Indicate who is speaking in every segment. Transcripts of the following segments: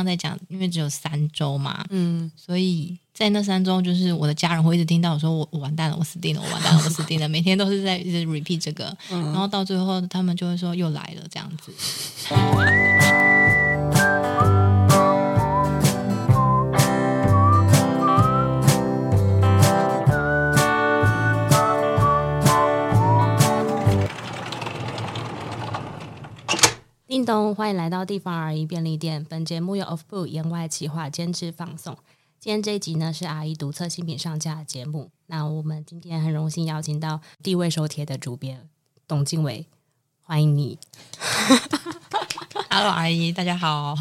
Speaker 1: 刚在讲，因为只有三周嘛，嗯，所以在那三周，就是我的家人会一直听到我说我我完蛋了，我死定了，我完蛋了，我死定了，每天都是在一直 repeat 这个，嗯、然后到最后他们就会说又来了这样子。
Speaker 2: 叮咚，欢迎来到地方阿姨便利店。本节目由 Off Book 言外企划监制放送。今天这一集呢是阿姨独册新品上架的节目。那我们今天很荣幸邀请到地位手帖的主编董静伟，欢迎你。
Speaker 1: Hello，阿姨，大家好。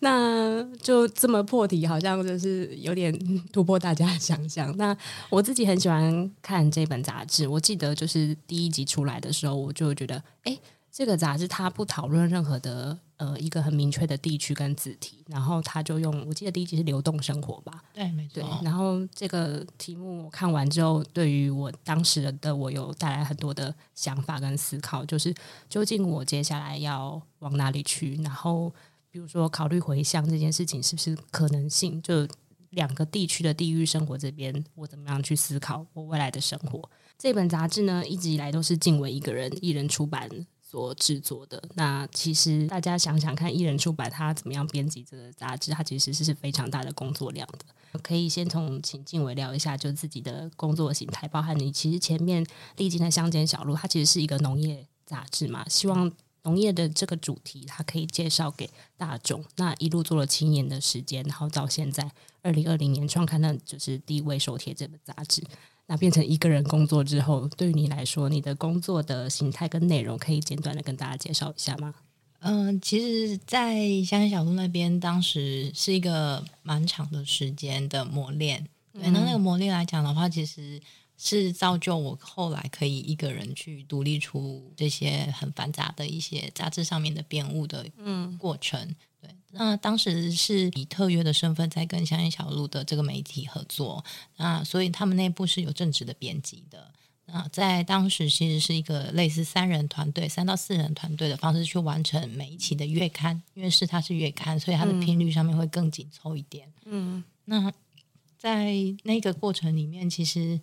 Speaker 2: 那就这么破题，好像就是有点突破大家的想象。那我自己很喜欢看这本杂志。我记得就是第一集出来的时候，我就觉得，哎。这个杂志它不讨论任何的呃一个很明确的地区跟字体，然后他就用我记得第一集是流动生活吧，
Speaker 1: 对，没错。
Speaker 2: 对，然后这个题目我看完之后，对于我当时的我有带来很多的想法跟思考，就是究竟我接下来要往哪里去？然后比如说考虑回乡这件事情是不是可能性？就两个地区的地域生活这边，我怎么样去思考我未来的生活？这本杂志呢，一直以来都是静伟一个人一人出版。所制作的。那其实大家想想看，一人出版他怎么样编辑这个杂志，他其实是非常大的工作量的。可以先从请静伟聊一下，就自己的工作形态，包含你其实前面历经的乡间小路，它其实是一个农业杂志嘛，希望农业的这个主题，它可以介绍给大众。那一路做了七年的时间，然后到现在二零二零年创刊的就是第一位手帖这本杂志。那变成一个人工作之后，对于你来说，你的工作的形态跟内容，可以简短的跟大家介绍一下吗？
Speaker 1: 嗯、呃，其实，在乡间小路那边，当时是一个蛮长的时间的磨练。对，那那个磨练来讲的话，其实是造就我后来可以一个人去独立出这些很繁杂的一些杂志上面的编务的嗯过程。嗯那当时是以特约的身份在跟香烟小路的这个媒体合作，那所以他们内部是有正职的编辑的。那在当时其实是一个类似三人团队、三到四人团队的方式去完成每一期的月刊，因为是它是月刊，所以它的频率上面会更紧凑一点。嗯，那在那个过程里面，其实。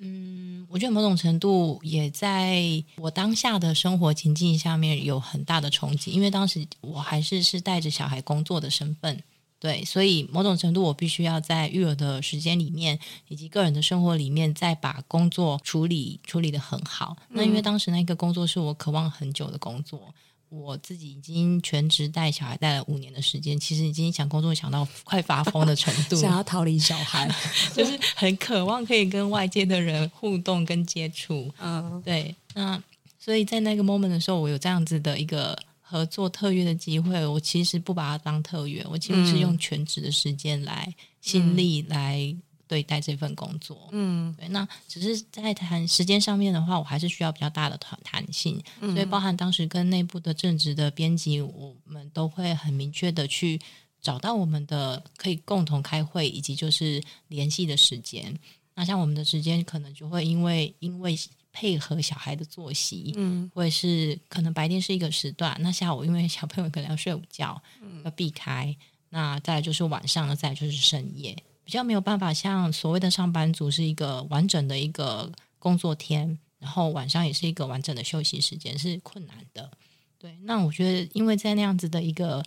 Speaker 1: 嗯，我觉得某种程度也在我当下的生活情境下面有很大的冲击，因为当时我还是是带着小孩工作的身份，对，所以某种程度我必须要在育儿的时间里面以及个人的生活里面，再把工作处理处理的很好。那因为当时那个工作是我渴望很久的工作。我自己已经全职带小孩带了五年的时间，其实已经想工作想到快发疯的程度，
Speaker 2: 想要逃离小孩，
Speaker 1: 就是很渴望可以跟外界的人互动跟接触。嗯，对。那所以在那个 moment 的时候，我有这样子的一个合作特约的机会，我其实不把它当特约，我其实是用全职的时间来心力来。对待这份工作，嗯，对，那只是在谈时间上面的话，我还是需要比较大的弹弹性，嗯，所以包含当时跟内部的正职的编辑，我们都会很明确的去找到我们的可以共同开会以及就是联系的时间。那像我们的时间可能就会因为因为配合小孩的作息，嗯，或者是可能白天是一个时段，那下午因为小朋友可能要睡午觉，嗯，要避开，那再来就是晚上，再来就是深夜。比较没有办法像所谓的上班族是一个完整的一个工作天，然后晚上也是一个完整的休息时间，是困难的。对，那我觉得，因为在那样子的一个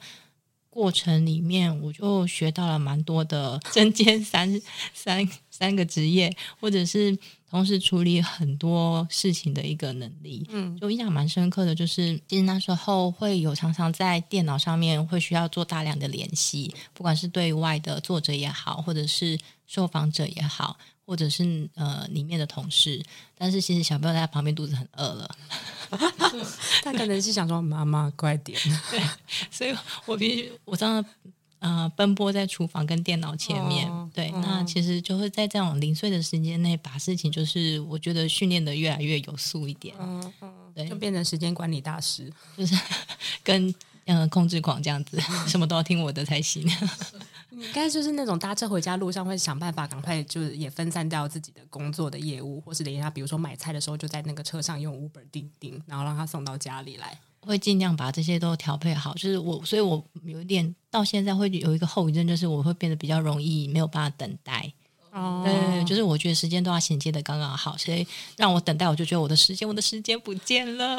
Speaker 1: 过程里面，我就学到了蛮多的针尖三 三三个职业，或者是。同时处理很多事情的一个能力，嗯，就印象蛮深刻的，就是其实那时候会有常常在电脑上面会需要做大量的联系，不管是对外的作者也好，或者是受访者也好，或者是呃里面的同事，但是其实小朋友在旁边肚子很饿了，
Speaker 2: 他可能是想说妈妈快点，
Speaker 1: 对，所以我必须我常常。呃，奔波在厨房跟电脑前面，哦、对，哦、那其实就会在这种零碎的时间内，把事情就是我觉得训练的越来越有素一点，嗯嗯，嗯对，
Speaker 2: 就变成时间管理大师，
Speaker 1: 就是 跟嗯、呃、控制狂这样子，什么都要听我的才行。
Speaker 2: 应该就是那种搭车回家路上会想办法赶快就是也分散掉自己的工作的业务，或是等一下比如说买菜的时候就在那个车上用 Uber 订订，然后让他送到家里来。
Speaker 1: 会尽量把这些都调配好。就是我，所以我有一点到现在会有一个后遗症，就是我会变得比较容易没有办法等待。哦，对，就是我觉得时间都要衔接的刚刚好，所以让我等待，我就觉得我的时间，我的时间不见了。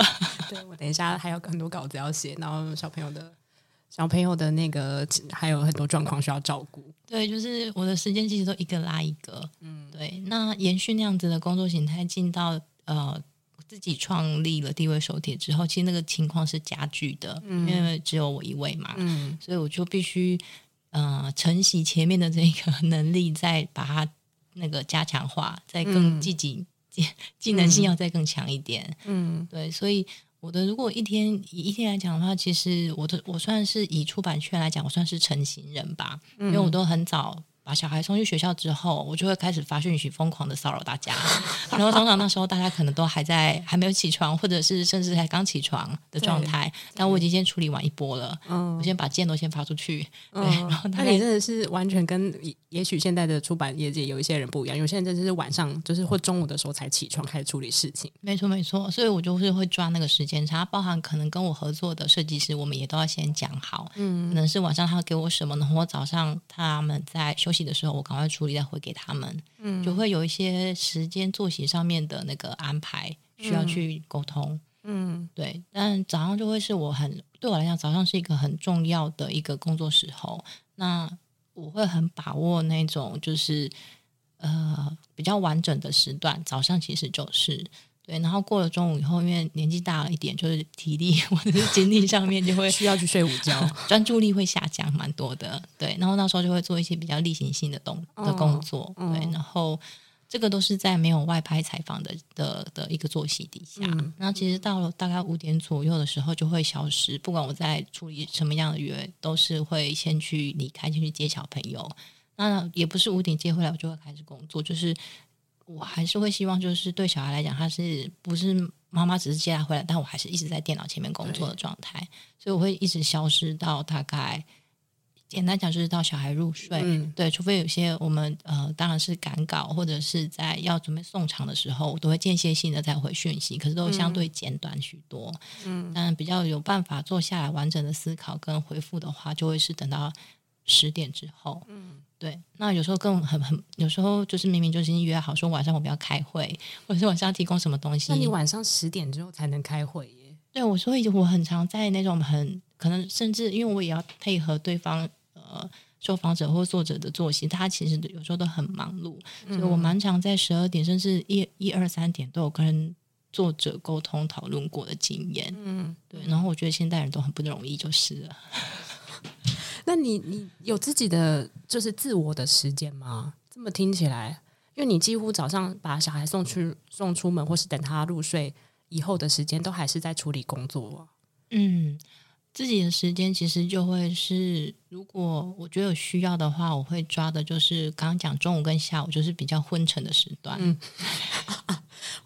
Speaker 2: 对，我等一下还有很多稿子要写，然后小朋友的小朋友的那个还有很多状况需要照顾。
Speaker 1: 对，就是我的时间其实都一个拉一个。嗯，对。那延续那样子的工作形态，进到呃自己创立了地位手帖之后，其实那个情况是加剧的，嗯、因为只有我一位嘛，嗯，所以我就必须。呃，承袭前面的这个 能力，再把它那个加强化，再更积极，技技能性要再更强一点。嗯，对，所以我的如果一天以一天来讲的话，其实我的我算是以出版圈来讲，我算是成型人吧，嗯、因为我都很早。把小孩送去学校之后，我就会开始发讯息，疯狂的骚扰大家。然后通常那时候大家可能都还在还没有起床，或者是甚至才刚起床的状态。但我已经先处理完一波了，嗯，我先把件都先发出去。嗯、对，然后
Speaker 2: 那你真的是完全跟也许现在的出版业界有一些人不一样，有些人真的是晚上就是或中午的时候才起床开始处理事情。
Speaker 1: 没错，没错。所以我就是会抓那个时间差，包含可能跟我合作的设计师，我们也都要先讲好。嗯，可能是晚上他会给我什么，然后我早上他们在休息的时候，我赶快处理再回给他们，嗯，就会有一些时间作息上面的那个安排需要去沟通，嗯，对。但早上就会是我很对我来讲，早上是一个很重要的一个工作时候，那我会很把握那种就是呃比较完整的时段，早上其实就是。对，然后过了中午以后，因为年纪大了一点，就是体力 或者是精力上面就会
Speaker 2: 需要去睡午觉，
Speaker 1: 专注力会下降蛮多的。对，然后那时候就会做一些比较例行性的动的工作。哦、对，然后这个都是在没有外拍采访的的的一个作息底下。嗯、然后其实到了大概五点左右的时候就会消失，不管我在处理什么样的约，都是会先去离开，先去接小朋友。那也不是五点接回来我就会开始工作，就是。我还是会希望，就是对小孩来讲，他是不是妈妈只是接他回来，但我还是一直在电脑前面工作的状态，所以我会一直消失到大概，简单讲就是到小孩入睡。嗯、对，除非有些我们呃，当然是赶稿或者是在要准备送场的时候，我都会间歇性的再回讯息，可是都相对简短许多。嗯，但比较有办法坐下来完整的思考跟回复的话，就会是等到十点之后。嗯。对，那有时候更很很，有时候就是明明就已经约好说晚上我们要开会，或者是晚上要提供什么东西。
Speaker 2: 那你晚上十点之后才能开会耶？
Speaker 1: 对，我所以我很常在那种很可能，甚至因为我也要配合对方呃受访者或作者的作息，他其实有时候都很忙碌，嗯、所以我蛮常在十二点甚至一一二三点都有跟作者沟通讨论过的经验。嗯，对，然后我觉得现代人都很不容易，就是了。
Speaker 2: 那你你有自己的就是自我的时间吗？这么听起来，因为你几乎早上把小孩送去送出门，或是等他入睡以后的时间，都还是在处理工作。
Speaker 1: 嗯，自己的时间其实就会是，如果我觉得有需要的话，我会抓的就是刚刚讲中午跟下午，就是比较昏沉的时段。嗯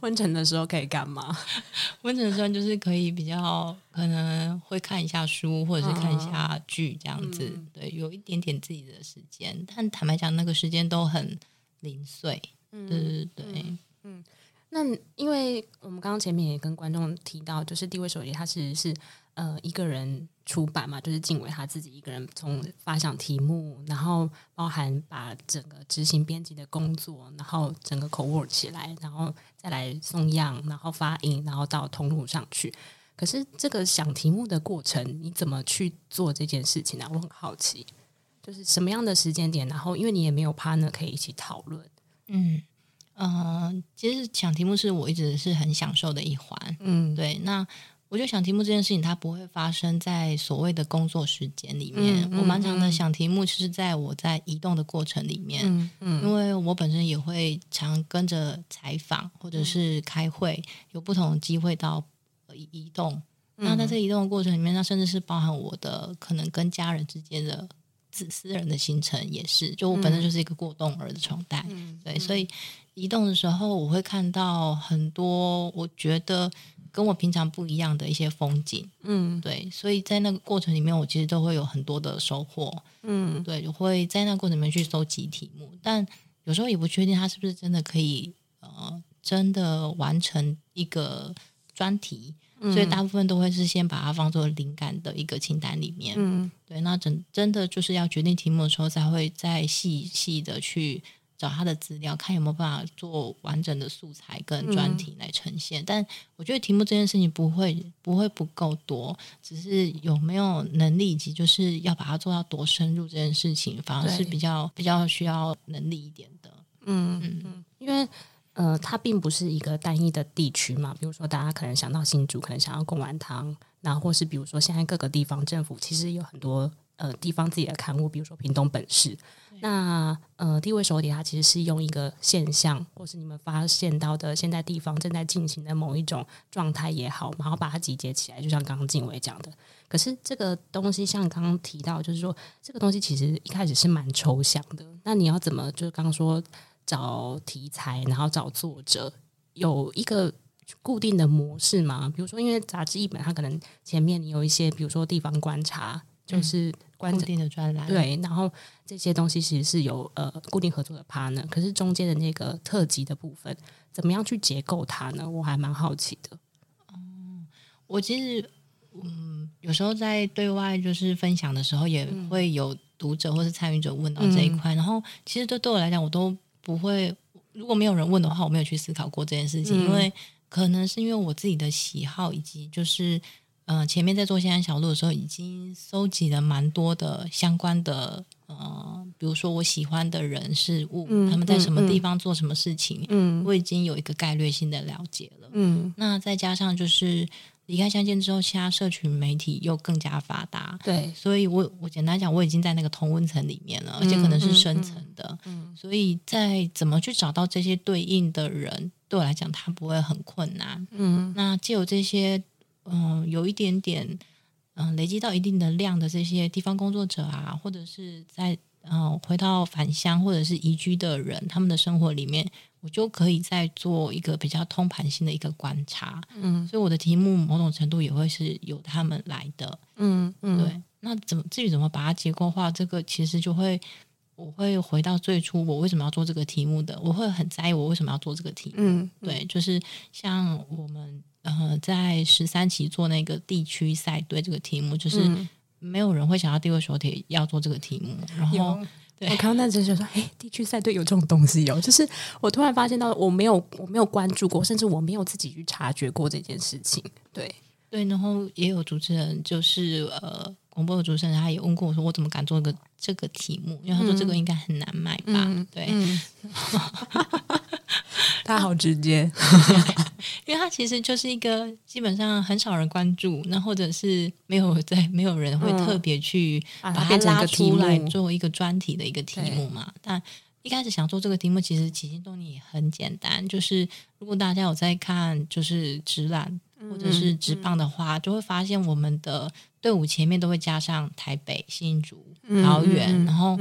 Speaker 2: 昏沉的时候可以干嘛？
Speaker 1: 昏沉的时候就是可以比较可能会看一下书，或者是看一下剧这样子。嗯、对，有一点点自己的时间，但坦白讲，那个时间都很零碎。嗯、对对对。嗯，
Speaker 2: 嗯，那因为我们刚刚前面也跟观众提到，就是地位手机，它其实是呃一个人。出版嘛，就是静伟他自己一个人从发想题目，然后包含把整个执行编辑的工作，然后整个口误起来，然后再来送样，然后发印，然后到通路上去。可是这个想题目的过程，你怎么去做这件事情呢？我很好奇，就是什么样的时间点，然后因为你也没有 partner 可以一起讨论。
Speaker 1: 嗯嗯、呃，其实想题目是我一直是很享受的一环。嗯，对，那。我就想题目这件事情，它不会发生在所谓的工作时间里面。我蛮常的想题目，其实在我在移动的过程里面，嗯嗯、因为我本身也会常跟着采访或者是开会，嗯、有不同的机会到移动。嗯、那在这移动的过程里面，那甚至是包含我的可能跟家人之间的私私人的行程，也是。就我本身就是一个过动儿的状态，嗯、对，所以移动的时候，我会看到很多，我觉得。跟我平常不一样的一些风景，嗯，对，所以在那个过程里面，我其实都会有很多的收获，嗯，对，会在那个过程里面去搜集题目，但有时候也不确定他是不是真的可以，呃，真的完成一个专题，嗯、所以大部分都会是先把它放作灵感的一个清单里面。嗯，对，那真真的就是要决定题目的时候，才会再细细的去。找他的资料，看有没有办法做完整的素材跟专题来呈现。嗯、但我觉得题目这件事情不会不会不够多，只是有没有能力以及就是要把它做到多深入这件事情，反而是比较比较需要能力一点的。
Speaker 2: 嗯嗯嗯，因为呃，它并不是一个单一的地区嘛。比如说，大家可能想到新竹，可能想要贡丸汤，那或是比如说现在各个地方政府其实有很多。呃，地方自己的刊物，比如说屏东本市，那呃，地位手底它其实是用一个现象，或是你们发现到的现在地方正在进行的某一种状态也好，然后把它集结起来，就像刚刚静伟讲的。可是这个东西，像刚刚提到，就是说这个东西其实一开始是蛮抽象的。那你要怎么，就是刚刚说找题材，然后找作者，有一个固定的模式吗？比如说，因为杂志一本，它可能前面你有一些，比如说地方观察。就是
Speaker 1: 固定的专栏，
Speaker 2: 对，然后这些东西其实是有呃固定合作的 partner，可是中间的那个特辑的部分，怎么样去结构它呢？我还蛮好奇的。
Speaker 1: 嗯，我其实嗯，有时候在对外就是分享的时候，也会有读者或是参与者问到这一块，嗯、然后其实对对我来讲，我都不会，如果没有人问的话，我没有去思考过这件事情，嗯、因为可能是因为我自己的喜好以及就是。嗯、呃，前面在做仙山小路的时候，已经搜集了蛮多的相关的，呃，比如说我喜欢的人事物，嗯、他们在什么地方做什么事情，嗯，我已经有一个概略性的了解了，嗯，那再加上就是离开乡间之后，其他社群媒体又更加发达，
Speaker 2: 对，
Speaker 1: 所以我我简单讲，我已经在那个同温层里面了，而且可能是深层的，嗯，嗯，所以在怎么去找到这些对应的人，对我来讲，它不会很困难，嗯，那既有这些。嗯，有一点点，嗯，累积到一定的量的这些地方工作者啊，或者是在嗯回到返乡或者是移居的人，他们的生活里面，我就可以再做一个比较通盘性的一个观察。嗯，所以我的题目某种程度也会是由他们来的。嗯嗯，对。那怎么至于怎么把它结构化，这个其实就会我会回到最初，我为什么要做这个题目的？我会很在意我为什么要做这个题目。嗯，对，就是像我们。呃，在十三期做那个地区赛队这个题目，就是没有人会想到第二手铁要做这个题目。然后，
Speaker 2: 我看到那阵就说，哎，地区赛队有这种东西哦，就是我突然发现到，我没有我没有关注过，甚至我没有自己去察觉过这件事情。对
Speaker 1: 对，然后也有主持人，就是呃，广播的主持人，他也问过我说，我怎么敢做一个这个题目？因为他说这个应该很难卖吧？嗯、对。嗯
Speaker 2: 他好直接，
Speaker 1: 因为他其实就是一个基本上很少人关注，那或者是没有在没有人会特别去把它拉出来做一个专题的一个题目嘛。但一开始想做这个题目，其实起心动念也很简单，就是如果大家有在看就是职篮或者是直棒的话，就会发现我们的队伍前面都会加上台北、新竹、桃园，然后。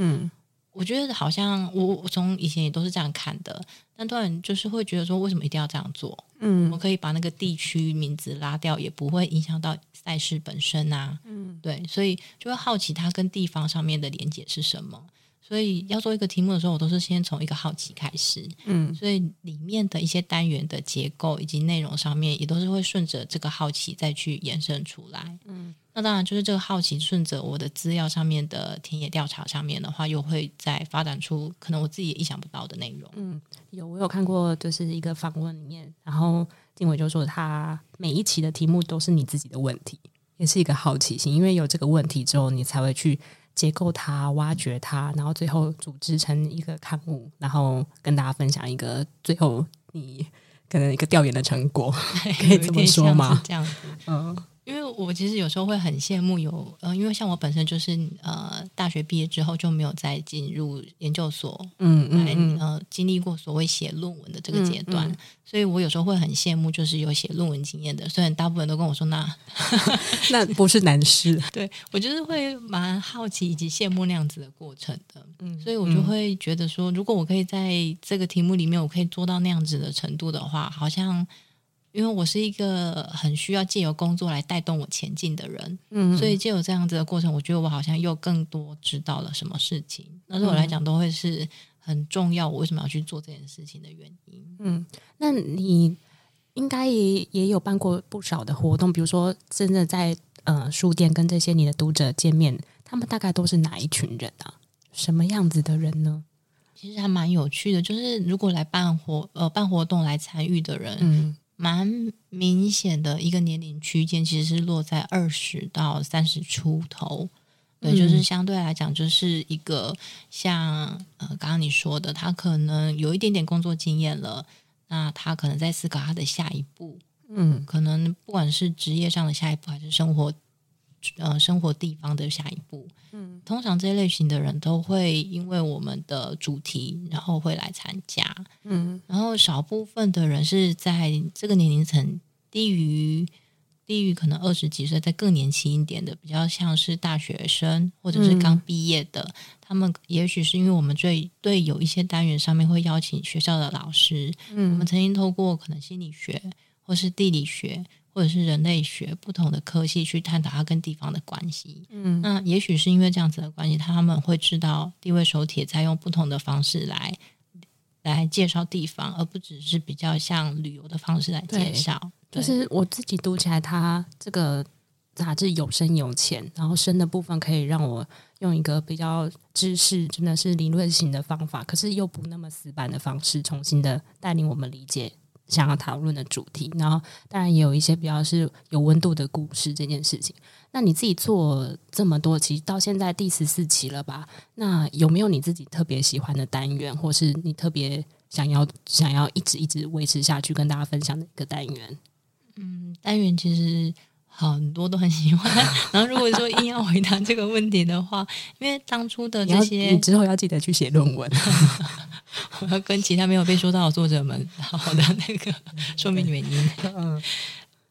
Speaker 1: 我觉得好像我我从以前也都是这样看的，但突然就是会觉得说，为什么一定要这样做？嗯，我可以把那个地区名字拉掉，也不会影响到赛事本身啊。嗯，对，所以就会好奇它跟地方上面的连接是什么。所以要做一个题目的时候，我都是先从一个好奇开始。嗯，所以里面的一些单元的结构以及内容上面，也都是会顺着这个好奇再去延伸出来。嗯。那当然，就是这个好奇顺着我的资料上面的田野调查上面的话，又会再发展出可能我自己也意想不到的内容。
Speaker 2: 嗯，有我有看过，就是一个访问里面，然后静伟就说他每一期的题目都是你自己的问题，也是一个好奇心，因为有这个问题之后，你才会去结构它、挖掘它，然后最后组织成一个刊物，然后跟大家分享一个最后你可能一个调研的成果，可以这么说吗？
Speaker 1: 这样子，嗯。因为我其实有时候会很羡慕有呃，因为像我本身就是呃，大学毕业之后就没有再进入研究所，嗯嗯，嗯呃，经历过所谓写论文的这个阶段，嗯嗯、所以我有时候会很羡慕，就是有写论文经验的。虽然大部分都跟我说那
Speaker 2: 那不是难事，
Speaker 1: 对我就是会蛮好奇以及羡慕那样子的过程的，嗯，所以我就会觉得说，如果我可以在这个题目里面，我可以做到那样子的程度的话，好像。因为我是一个很需要借由工作来带动我前进的人，嗯，所以借由这样子的过程，我觉得我好像又更多知道了什么事情。那对我来讲，都会是很重要。我为什么要去做这件事情的原因？
Speaker 2: 嗯，那你应该也也有办过不少的活动，比如说真的在呃书店跟这些你的读者见面，他们大概都是哪一群人啊？什么样子的人呢？
Speaker 1: 其实还蛮有趣的，就是如果来办活呃办活动来参与的人，嗯，蛮明显的一个年龄区间，其实是落在二十到三十出头。对，就是相对来讲，就是一个像呃刚刚你说的，他可能有一点点工作经验了，那他可能在思考他的下一步，嗯，可能不管是职业上的下一步，还是生活呃生活地方的下一步，嗯，通常这类型的人都会因为我们的主题，然后会来参加，嗯，然后少部分的人是在这个年龄层低于。低于可能二十几岁，再更年轻一点的，比较像是大学生或者是刚毕业的，嗯、他们也许是因为我们最对有一些单元上面会邀请学校的老师，嗯，我们曾经透过可能心理学或是地理学或者是人类学不同的科系去探讨它跟地方的关系，嗯，那也许是因为这样子的关系，他们会知道地位手帖在用不同的方式来来介绍地方，而不只是比较像旅游的方式来介绍。
Speaker 2: 就是我自己读起来，它这个杂志有深有浅，然后深的部分可以让我用一个比较知识，真的是理论型的方法，可是又不那么死板的方式，重新的带领我们理解想要讨论的主题。然后当然也有一些比较是有温度的故事这件事情。那你自己做这么多期，到现在第十四期了吧？那有没有你自己特别喜欢的单元，或是你特别想要想要一直一直维持下去跟大家分享的一个单元？
Speaker 1: 嗯，单元其实很多都很喜欢。然后如果说硬要回答这个问题的话，因为当初的这些，
Speaker 2: 之后要记得去写论文，
Speaker 1: 我要跟其他没有被说到的作者们好好的那个说明原因。嗯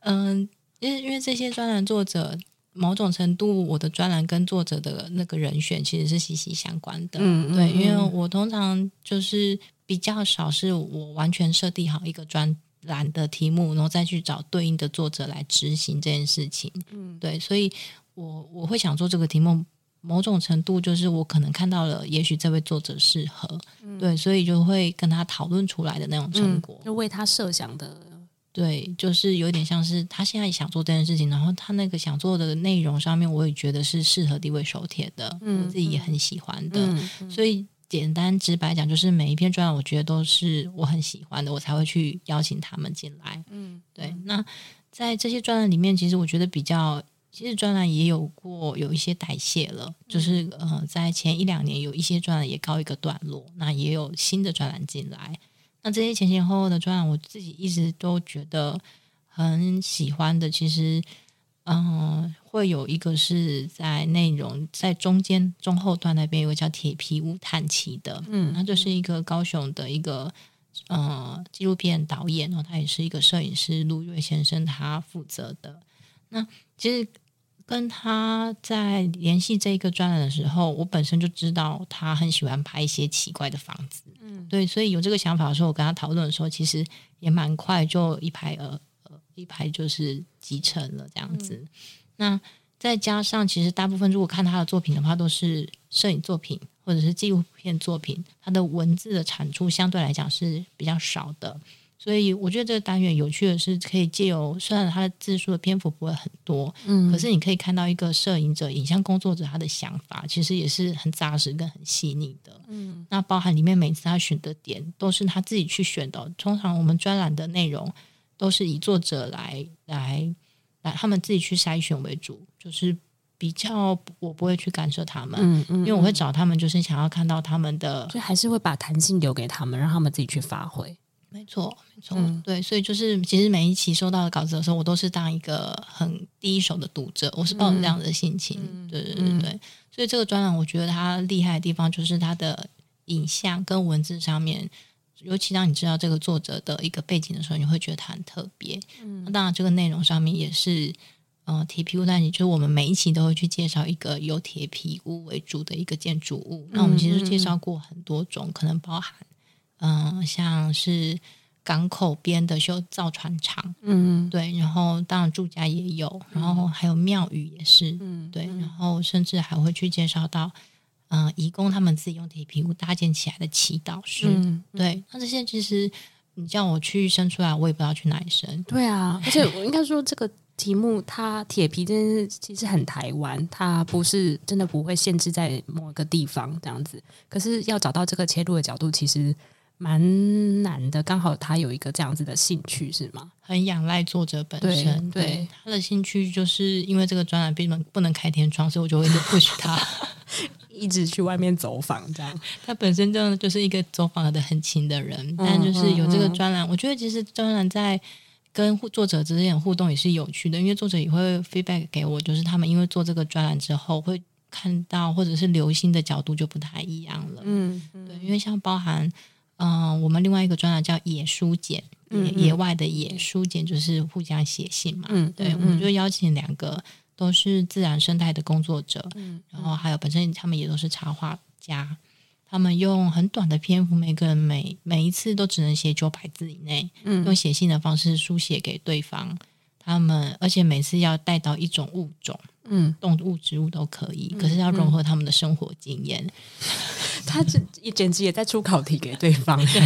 Speaker 1: 嗯，因为因为这些专栏作者，某种程度我的专栏跟作者的那个人选其实是息息相关的。对，因为我通常就是比较少是我完全设定好一个专。栏的题目，然后再去找对应的作者来执行这件事情。嗯，对，所以我我会想做这个题目，某种程度就是我可能看到了，也许这位作者适合，嗯、对，所以就会跟他讨论出来的那种成果，
Speaker 2: 嗯、就为他设想的，
Speaker 1: 对，就是有点像是他现在想做这件事情，然后他那个想做的内容上面，我也觉得是适合地位手帖的，嗯，我自己也很喜欢的，嗯嗯、所以。简单直白讲，就是每一篇专栏，我觉得都是我很喜欢的，我才会去邀请他们进来。嗯，对。那在这些专栏里面，其实我觉得比较，其实专栏也有过有一些代谢了，就是呃，在前一两年有一些专栏也告一个段落，那也有新的专栏进来。那这些前前后后的专栏，我自己一直都觉得很喜欢的，其实。嗯，会有一个是在内容在中间中后段那边有个叫铁皮屋探奇的，嗯，那就是一个高雄的一个呃纪录片导演，然后他也是一个摄影师陆岳先生他负责的。那其实跟他在联系这个专栏的时候，我本身就知道他很喜欢拍一些奇怪的房子，嗯，对，所以有这个想法的时候，我跟他讨论的时候，其实也蛮快就一拍而。一排就是集成了这样子，嗯、那再加上其实大部分如果看他的作品的话，都是摄影作品或者是纪录片作品，他的文字的产出相对来讲是比较少的，所以我觉得这个单元有趣的是，可以借由虽然他的字数的篇幅不会很多，嗯，可是你可以看到一个摄影者、影像工作者他的想法，其实也是很扎实跟很细腻的，嗯，那包含里面每次他选的点都是他自己去选的，通常我们专栏的内容。都是以作者来来来，他们自己去筛选为主，就是比较我不会去干涉他们，嗯嗯嗯，因为我会找他们，就是想要看到他们的，
Speaker 2: 就还是会把弹性留给他们，让他们自己去发挥。
Speaker 1: 没错，没错，嗯、对，所以就是其实每一期收到的稿子的时候，我都是当一个很第一手的读者，我是抱着这样的心情，嗯、对对对对，嗯、所以这个专栏我觉得它厉害的地方就是它的影像跟文字上面。尤其当你知道这个作者的一个背景的时候，你会觉得他很特别。嗯，那当然，这个内容上面也是，呃，铁皮屋那里就是我们每一期都会去介绍一个由铁皮屋为主的一个建筑物。嗯、那我们其实介绍过很多种，可能包含，嗯、呃，像是港口边的修造船厂，嗯，对，然后当然住家也有，然后还有庙宇也是，嗯，对，然后甚至还会去介绍到。嗯，移工他们自己用铁皮屋搭建起来的祈祷室，嗯、对，那这些其实你叫我去生出来，我也不知道去哪里生。
Speaker 2: 对啊，而且我应该说这个题目，它铁皮真是其实很台湾，它不是真的不会限制在某一个地方这样子。可是要找到这个切入的角度，其实蛮难的。刚好他有一个这样子的兴趣，是吗？
Speaker 1: 很仰赖作者本身，对，对他的兴趣，就是因为这个专栏不能不能开天窗，所以我就会 push 他。
Speaker 2: 一直去外面走访，这样。
Speaker 1: 他本身真的就是一个走访的很勤的人，嗯、但就是有这个专栏，我觉得其实专栏在跟作者之间互动也是有趣的，因为作者也会 feedback 给我，就是他们因为做这个专栏之后，会看到或者是留心的角度就不太一样了。嗯，嗯对，因为像包含，嗯、呃，我们另外一个专栏叫野书简，嗯嗯野野外的野书简就是互相写信嘛。嗯，对，嗯、我们就邀请两个。都是自然生态的工作者，嗯，然后还有本身他们也都是插画家，他们用很短的篇幅，每个人每每一次都只能写九百字以内，嗯，用写信的方式书写给对方，他们而且每次要带到一种物种，嗯，动物、植物都可以，可是要融合他们的生活经验，嗯嗯、
Speaker 2: 他这也简直也在出考题给对方，对。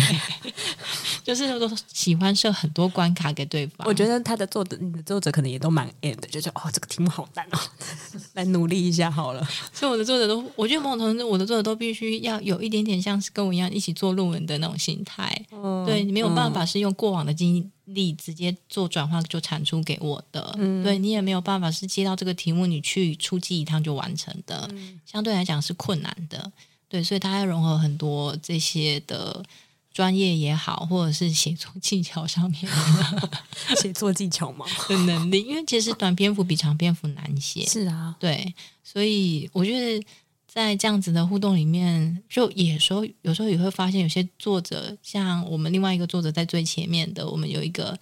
Speaker 1: 就是都喜欢设很多关卡给对方。
Speaker 2: 我觉得他的作者，你的作者可能也都蛮 end 的，就是哦，这个题目好难哦，来努力一下好了。
Speaker 1: 所以我的作者都，我觉得某种程度，我的作者都必须要有一点点像是跟我一样一起做论文的那种心态。嗯、对，你没有办法是用过往的经历直接做转化就产出给我的。嗯、对你也没有办法是接到这个题目你去出击一趟就完成的，嗯、相对来讲是困难的。对，所以他要融合很多这些的。专业也好，或者是写作技巧上面 的
Speaker 2: 写作技巧嘛
Speaker 1: 的能力，因为其实短篇幅比长篇幅难写。
Speaker 2: 是啊，
Speaker 1: 对，所以我觉得在这样子的互动里面，就有时候有时候也会发现，有些作者像我们另外一个作者在最前面的，我们有一个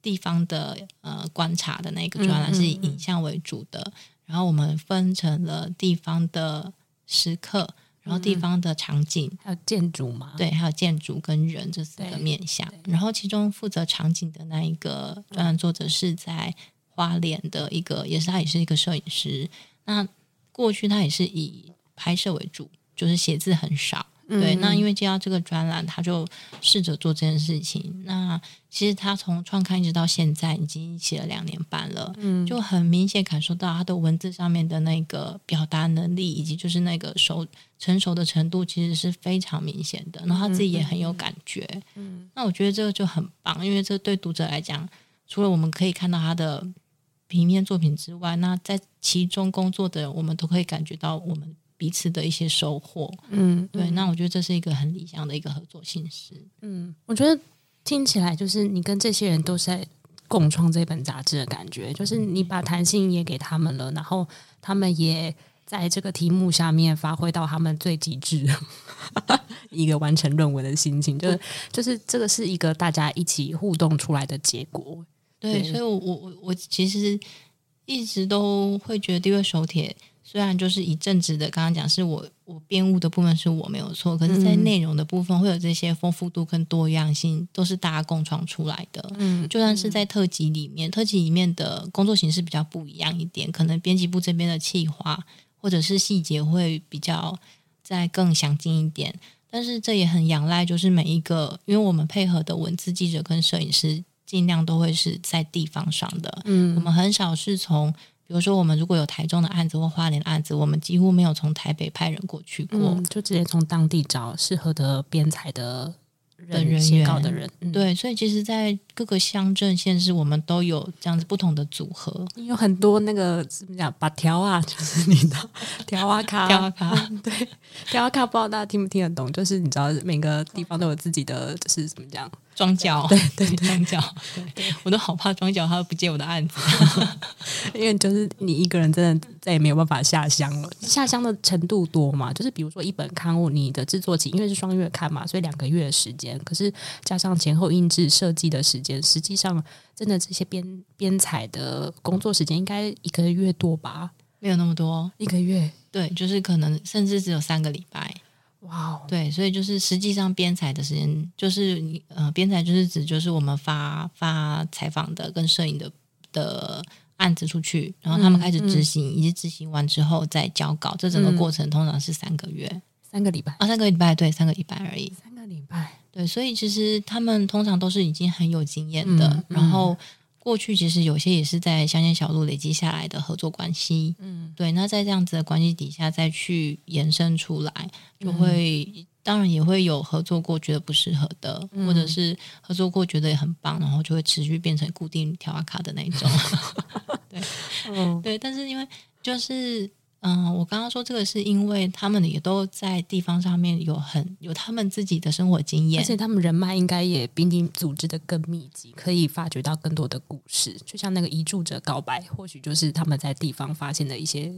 Speaker 1: 地方的呃观察的那个专栏是以影像为主的，嗯嗯嗯，然后我们分成了地方的时刻。然后地方的场景，
Speaker 2: 嗯、还有建筑嘛？
Speaker 1: 对，还有建筑跟人这四个面向。然后其中负责场景的那一个专栏作者是在花莲的一个，也是他也是一个摄影师。那过去他也是以拍摄为主，就是写字很少。对，那因为接到这个专栏，他就试着做这件事情。那其实他从创刊一直到现在，已经写了两年半了，嗯，就很明显感受到他的文字上面的那个表达能力，以及就是那个熟成熟的程度，其实是非常明显的。然后他自己也很有感觉，嗯，那我觉得这个就很棒，因为这对读者来讲，除了我们可以看到他的平面作品之外，那在其中工作的人，我们都可以感觉到我们。彼此的一些收获，嗯，对，那我觉得这是一个很理想的一个合作形式。
Speaker 2: 嗯，我觉得听起来就是你跟这些人都是在共创这本杂志的感觉，就是你把弹性也给他们了，然后他们也在这个题目下面发挥到他们最极致一个完成论文的心情，就是 就是这个是一个大家一起互动出来的结果。
Speaker 1: 对，对，所以我我我我其实一直都会觉得第二手帖。虽然就是以正直的，刚刚讲是我我编务的部分是我没有错，可是，在内容的部分会有这些丰富度跟多样性，都是大家共创出来的。嗯，就算是在特辑里面，特辑里面的工作形式比较不一样一点，可能编辑部这边的企划或者是细节会比较再更详尽一点，但是这也很仰赖就是每一个，因为我们配合的文字记者跟摄影师尽量都会是在地方上的，嗯，我们很少是从。比如说，我们如果有台中的案子或花莲的案子，我们几乎没有从台北派人过去过，
Speaker 2: 嗯、就直接从当地找适合的编采的人写稿的人。
Speaker 1: 嗯、对，所以其实，在各个乡镇县市，我们都有这样子不同的组合。
Speaker 2: 有很多那个怎么讲，把条啊，就是你的条啊卡，
Speaker 1: 条啊卡，
Speaker 2: 对，条啊卡，不知道大家听不听得懂？就是你知道，每个地方都有自己的，就是怎么讲。
Speaker 1: 庄脚，
Speaker 2: 对对
Speaker 1: 庄脚，对我都好怕庄脚，他都不接我的案子，
Speaker 2: 因为就是你一个人真的再也没有办法下乡了。下乡的程度多嘛？就是比如说一本刊物，你的制作期因为是双月刊嘛，所以两个月的时间，可是加上前后印制设计的时间，实际上真的这些编编采的工作时间应该一个月多吧？
Speaker 1: 没有那么多，
Speaker 2: 一个月，
Speaker 1: 对，就是可能甚至只有三个礼拜。
Speaker 2: 哇，Wow.
Speaker 1: 对，所以就是实际上编采的时间，就是你呃，编采就是指就是我们发发采访的跟摄影的的案子出去，然后他们开始执行，嗯嗯、以及执行完之后再交稿，这整个过程通常是三个月，
Speaker 2: 三个礼拜
Speaker 1: 啊，三个礼拜，对，三个礼拜而已，
Speaker 2: 礼拜。
Speaker 1: 对，所以其实他们通常都是已经很有经验的，然后过去其实有些也是在乡间小路累积下来的合作关系。嗯，对。那在这样子的关系底下再去延伸出来，就会、嗯、当然也会有合作过觉得不适合的，嗯、或者是合作过觉得也很棒，然后就会持续变成固定条啊卡的那一种。对，嗯，对。但是因为就是。嗯，我刚刚说这个是因为他们也都在地方上面有很有他们自己的生活经验，
Speaker 2: 而且他们人脉应该也比你组织的更密集，可以发掘到更多的故事。就像那个遗住者告白，或许就是他们在地方发现的一些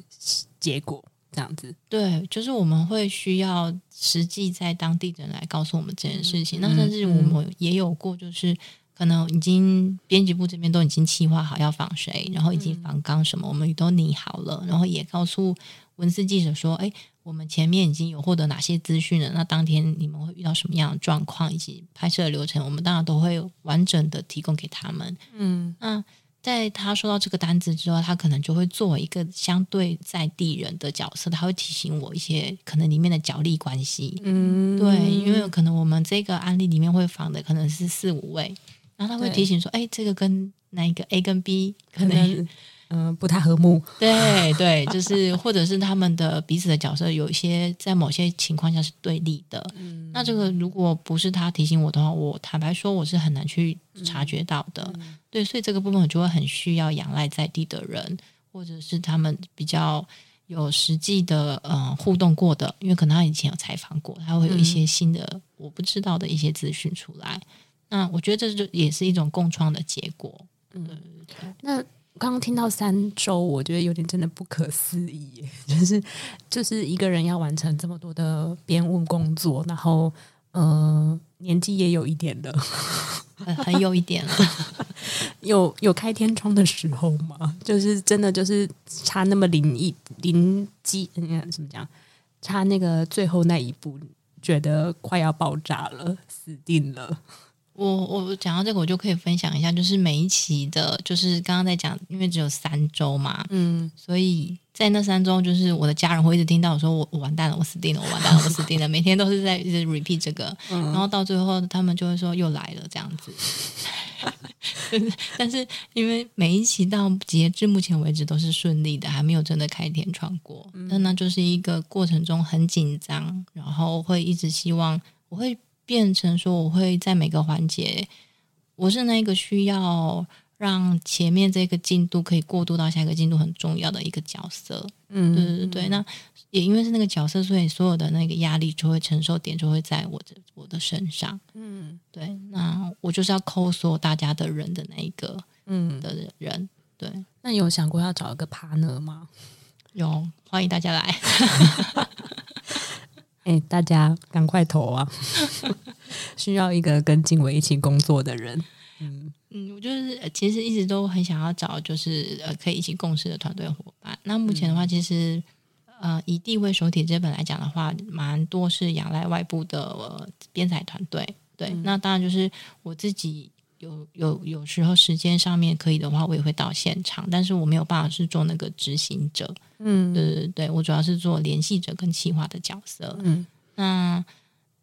Speaker 2: 结果，这样子。
Speaker 1: 对，就是我们会需要实际在当地人来告诉我们这件事情。嗯、那甚至我们也有过，就是。可能已经编辑部这边都已经计划好要访谁，然后已经访纲什么，我们都拟好了，然后也告诉文字记者说：“哎，我们前面已经有获得哪些资讯了？那当天你们会遇到什么样的状况，以及拍摄的流程，我们当然都会完整的提供给他们。”嗯，那在他收到这个单子之后，他可能就会作为一个相对在地人的角色，他会提醒我一些可能里面的角力关系。嗯，对，因为可能我们这个案例里面会访的可能是四五位。然后他会提醒说：“哎，这个跟那一个 A 跟 B 可能
Speaker 2: 嗯、呃、不太和睦。
Speaker 1: 对对，就是或者是他们的彼此的角色有一些在某些情况下是对立的。嗯，那这个如果不是他提醒我的话，我坦白说我是很难去察觉到的。嗯、对，所以这个部分我就会很需要仰赖在地的人，或者是他们比较有实际的呃互动过的，因为可能他以前有采访过，他会有一些新的、嗯、我不知道的一些资讯出来。”那我觉得这就也是一种共创的结果。嗯。
Speaker 2: 那刚刚听到三周，我觉得有点真的不可思议，就是就是一个人要完成这么多的编务工作，然后呃年纪也有一点的，
Speaker 1: 很很有一点了。
Speaker 2: 有有开天窗的时候吗？就是真的就是差那么零一零几，你看怎么讲？差那个最后那一步，觉得快要爆炸了，死定了。
Speaker 1: 我我讲到这个，我就可以分享一下，就是每一期的，就是刚刚在讲，因为只有三周嘛，嗯，所以在那三周，就是我的家人会一直听到我说我我完蛋了，我死定了，我完蛋了，我死定了，每天都是在一直 repeat 这个，嗯、然后到最后他们就会说又来了这样子，但是因为每一期到截至目前为止都是顺利的，还没有真的开天窗过，那、嗯、那就是一个过程中很紧张，然后会一直希望我会。变成说，我会在每个环节，我是那个需要让前面这个进度可以过渡到下一个进度很重要的一个角色。嗯，对对对。那也因为是那个角色，所以所有的那个压力就会承受点就会在我的我的身上。嗯，对。那我就是要抠所有大家的人的那一个嗯的人。对。
Speaker 2: 那你有想过要找一个 partner 吗？
Speaker 1: 有，欢迎大家来。
Speaker 2: 哎，大家赶快投啊！需要一个跟静伟一起工作的人。
Speaker 1: 嗯嗯，我就是其实一直都很想要找，就是呃可以一起共事的团队伙伴。那目前的话，其实呃以地位手体这本来讲的话，蛮多是仰赖外部的、呃、编采团队。对，嗯、那当然就是我自己。有有有时候时间上面可以的话，我也会到现场，但是我没有办法是做那个执行者。嗯，对对对，我主要是做联系者跟企划的角色。嗯，那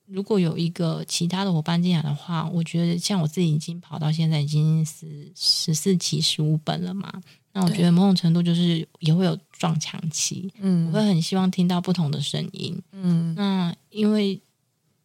Speaker 1: 如果有一个其他的伙伴进来的话，我觉得像我自己已经跑到现在已经十十四期十五本了嘛，那我觉得某种程度就是也会有撞墙期。嗯，我会很希望听到不同的声音。嗯，那因为。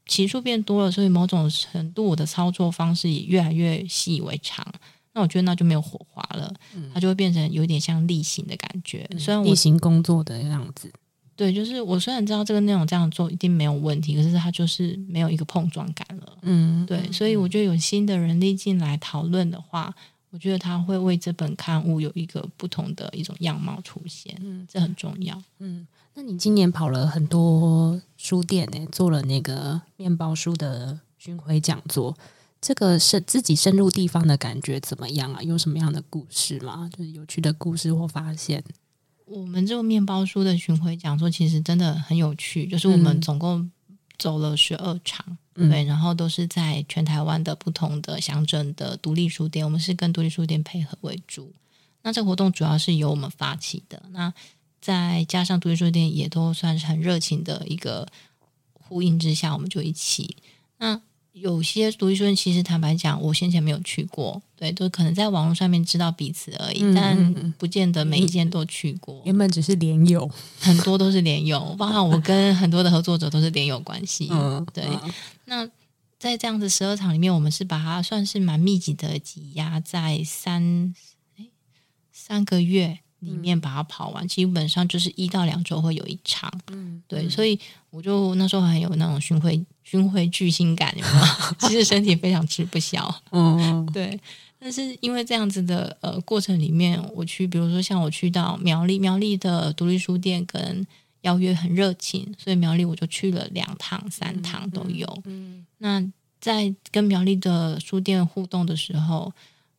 Speaker 1: 期数变多了，所以某种程度我的操作方式也越来越习以为常。那我觉得那就没有火花了，嗯、它就会变成有点像例行的感觉。嗯、虽然我
Speaker 2: 例行工作的样子，
Speaker 1: 对，就是我虽然知道这个内容这样做一定没有问题，可是它就是没有一个碰撞感了。嗯，对，所以我觉得有新的人力进来讨论的话，我觉得他会为这本刊物有一个不同的一种样貌出现。嗯，这很重要。
Speaker 2: 嗯。那你今年跑了很多书店呢，做了那个面包书的巡回讲座，这个是自己深入地方的感觉怎么样啊？有什么样的故事吗？就是有趣的故事或发现？
Speaker 1: 我们这个面包书的巡回讲座其实真的很有趣，就是我们总共走了十二场，嗯、对，然后都是在全台湾的不同的乡镇的独立书店，我们是跟独立书店配合为主。那这个活动主要是由我们发起的，那。再加上独立书店也都算是很热情的一个呼应之下，我们就一起。那有些独立书店其实坦白讲，我先前没有去过，对，都可能在网络上面知道彼此而已，嗯、但不见得每一间都去过。
Speaker 2: 原本只是联友，
Speaker 1: 很多都是联友，包括我跟很多的合作者都是联友关系。嗯，对。嗯、那在这样子十二场里面，我们是把它算是蛮密集的挤压在三三个月里面把它跑完，基本上就是一到两周会有一场。嗯，对，所以我就那时候很有那种巡回。巡回巨星感有没有？其实身体非常吃不消，嗯，对。但是因为这样子的呃过程里面，我去，比如说像我去到苗栗，苗栗的独立书店跟邀约很热情，所以苗栗我就去了两趟、三趟都有。嗯，嗯，那在跟苗栗的书店互动的时候，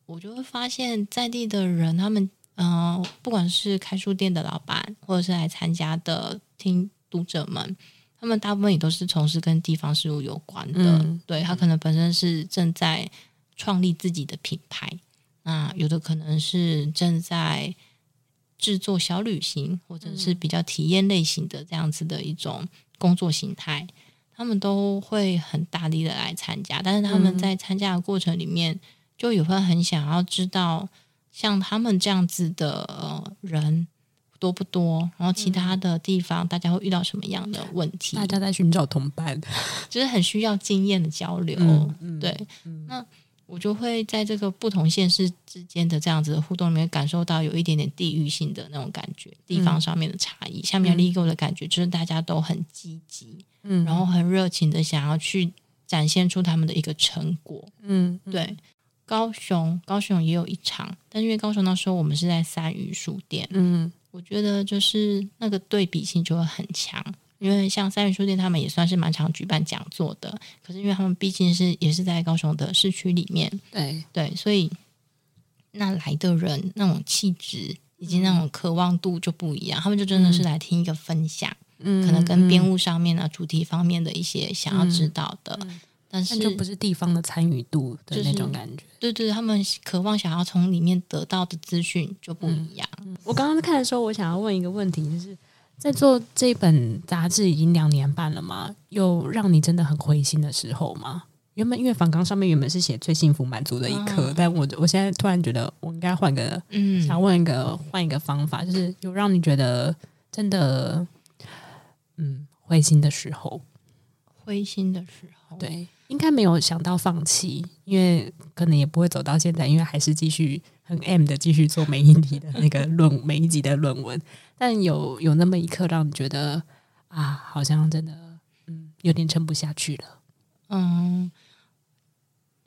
Speaker 1: 我就会发现在地的人，他们嗯、呃，不管是开书店的老板，或者是来参加的听读者们。他们大部分也都是从事跟地方事务有关的，嗯、对，他可能本身是正在创立自己的品牌，那有的可能是正在制作小旅行，或者是比较体验类型的这样子的一种工作形态，他们都会很大力的来参加，但是他们在参加的过程里面，就有会很想要知道，像他们这样子的、呃、人。多不多？然后其他的地方，大家会遇到什么样的问题？
Speaker 2: 大家在寻找同伴，
Speaker 1: 就是很需要经验的交流。对，嗯、那我就会在这个不同县市之间的这样子的互动里面，感受到有一点点地域性的那种感觉，地方上面的差异。下面 Legal 的感觉就是大家都很积极，嗯，然后很热情的想要去展现出他们的一个成果。嗯，对。高雄，高雄也有一场，但是因为高雄那时候我们是在三余书店，嗯。我觉得就是那个对比性就会很强，因为像三余书店他们也算是蛮常举办讲座的，可是因为他们毕竟是也是在高雄的市区里面，对对，所以那来的人那种气质以及那种渴望度就不一样，嗯、他们就真的是来听一个分享，嗯，可能跟编务上面啊、嗯、主题方面的一些想要知道的。但是
Speaker 2: 就不是地方的参与度的那种感觉，
Speaker 1: 对对，他们渴望想要从里面得到的资讯就不一样。
Speaker 2: 嗯、我刚刚看的时候，我想要问一个问题，就是在做这本杂志已经两年半了吗？有让你真的很灰心的时候吗？原本因为访纲上面原本是写最幸福满足的一刻，嗯、但我我现在突然觉得我应该换个，嗯，想问一个换一个方法，就是有让你觉得真的，嗯，灰心的时候，
Speaker 1: 灰心的时候，
Speaker 2: 对。应该没有想到放弃，因为可能也不会走到现在，因为还是继续很 M 的继续做每一题的那个论每一集的论文。但有有那么一刻让你觉得啊，好像真的嗯有点撑不下去了。
Speaker 1: 嗯，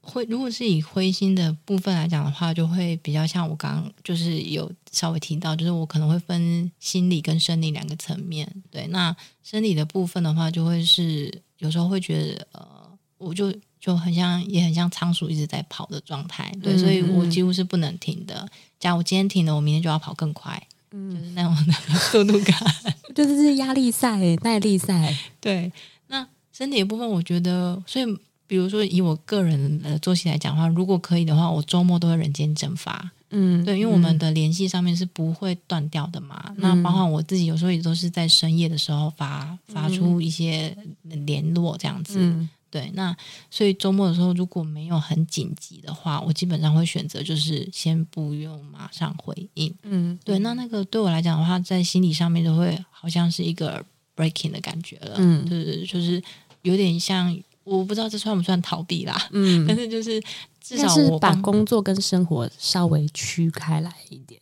Speaker 1: 会如果是以灰心的部分来讲的话，就会比较像我刚刚就是有稍微提到，就是我可能会分心理跟生理两个层面。对，那生理的部分的话，就会是有时候会觉得呃。我就就很像，也很像仓鼠一直在跑的状态，对，嗯、所以我几乎是不能停的。假如我今天停了，我明天就要跑更快，嗯，就是那种的 速度感，
Speaker 2: 就是是压力赛、耐力赛。
Speaker 1: 对，那身体的部分，我觉得，所以比如说以我个人的作息来讲的话，如果可以的话，我周末都会人间蒸发，嗯，对，因为我们的联系上面是不会断掉的嘛。嗯、那包括我自己，有时候也都是在深夜的时候发发出一些联络这样子。嗯对，那所以周末的时候如果没有很紧急的话，我基本上会选择就是先不用马上回应。嗯，对，那那个对我来讲的话，在心理上面都会好像是一个 breaking 的感觉了。嗯，对对就是有点像，我不知道这算不算逃避啦。嗯，但是就是至少我
Speaker 2: 把工作跟生活稍微区开来一点。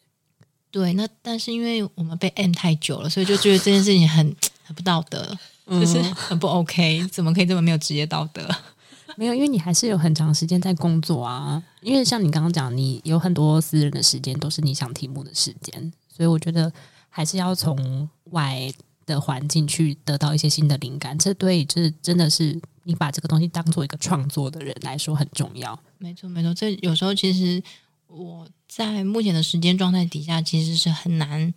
Speaker 1: 对，那但是因为我们被 M 太久了，所以就觉得这件事情很 很不道德。就是很不 OK，怎么可以这么没有职业道德？
Speaker 2: 没有，因为你还是有很长时间在工作啊。因为像你刚刚讲，你有很多私人的时间都是你想题目的时间，所以我觉得还是要从外的环境去得到一些新的灵感。这对，就是真的是你把这个东西当做一个创作的人来说很重要。
Speaker 1: 没错，没错。这有时候其实我在目前的时间状态底下，其实是很难。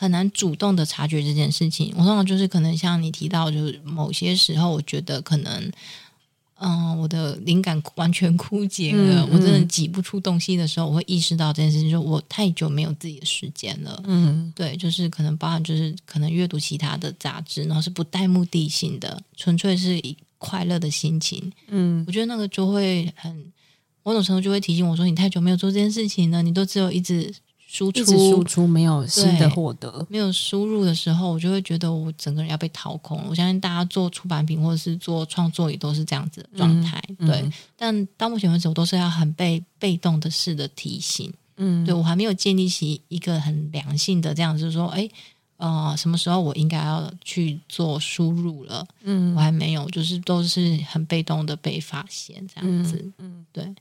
Speaker 1: 很难主动的察觉这件事情，我通常就是可能像你提到，就是某些时候，我觉得可能，嗯，我的灵感完全枯竭了，嗯嗯、我真的挤不出东西的时候，我会意识到这件事情，就我太久没有自己的时间了。嗯，对，就是可能包含就是可能阅读其他的杂志，然后是不带目的性的，纯粹是以快乐的心情，嗯，我觉得那个就会很某种程度就会提醒我说，你太久没有做这件事情了，你都只有一直输出，
Speaker 2: 输出没有新的获得，
Speaker 1: 没有输入的时候，我就会觉得我整个人要被掏空。我相信大家做出版品或者是做创作也都是这样子的状态，嗯、对。嗯、但到目前为止，我都是要很被被动的式的提醒，嗯，对我还没有建立起一个很良性的这样子，就是说，哎。呃，什么时候我应该要去做输入了？嗯，我还没有，就是都是很被动的被发现这样子。嗯，嗯对。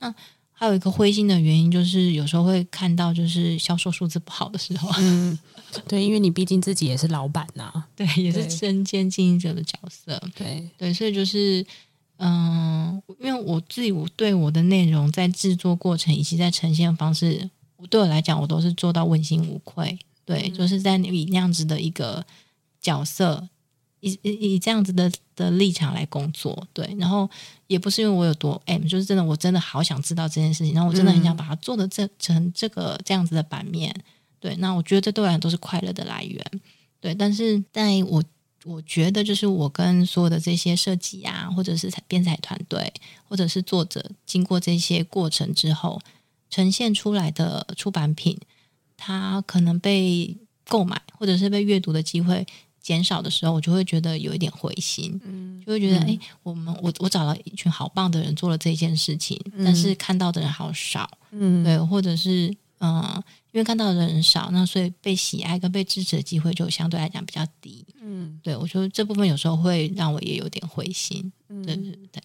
Speaker 1: 那还有一个灰心的原因，就是有时候会看到就是销售数字不好的时候。
Speaker 2: 嗯，对，因为你毕竟自己也是老板呐、啊，
Speaker 1: 对，也是身兼经营者的角色。
Speaker 2: 对
Speaker 1: 对，所以就是嗯、呃，因为我自己我对我的内容在制作过程以及在呈现方式，我对我来讲，我都是做到问心无愧。对，就是在以那样子的一个角色，以以以这样子的的立场来工作，对，然后也不是因为我有多 M，就是真的，我真的好想知道这件事情，然后我真的很想把它做的这成这个这样子的版面，对，那我觉得这对我来讲都是快乐的来源，对，但是在我我觉得就是我跟所有的这些设计啊，或者是编采团队，或者是作者，经过这些过程之后，呈现出来的出版品。它可能被购买或者是被阅读的机会减少的时候，我就会觉得有一点灰心，嗯，就会觉得，哎、嗯，我们我我找了一群好棒的人做了这件事情，嗯、但是看到的人好少，嗯，对，或者是嗯、呃，因为看到的人少，那所以被喜爱跟被支持的机会就相对来讲比较低，嗯，对，我觉得这部分有时候会让我也有点灰心，嗯，对对对。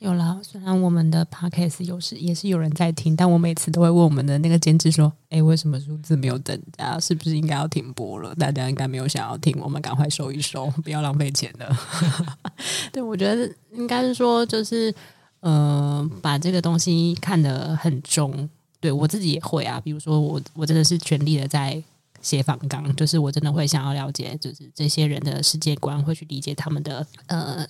Speaker 2: 有了，虽然我们的 podcast 有时也是有人在听，但我每次都会问我们的那个监制说：“哎，为什么数字没有增加？是不是应该要停播了？大家应该没有想要听，我们赶快收一收，不要浪费钱了。”对，我觉得应该是说，就是呃，把这个东西看得很重。对我自己也会啊，比如说我我真的是全力的在写访纲，就是我真的会想要了解，就是这些人的世界观，会去理解他们的呃。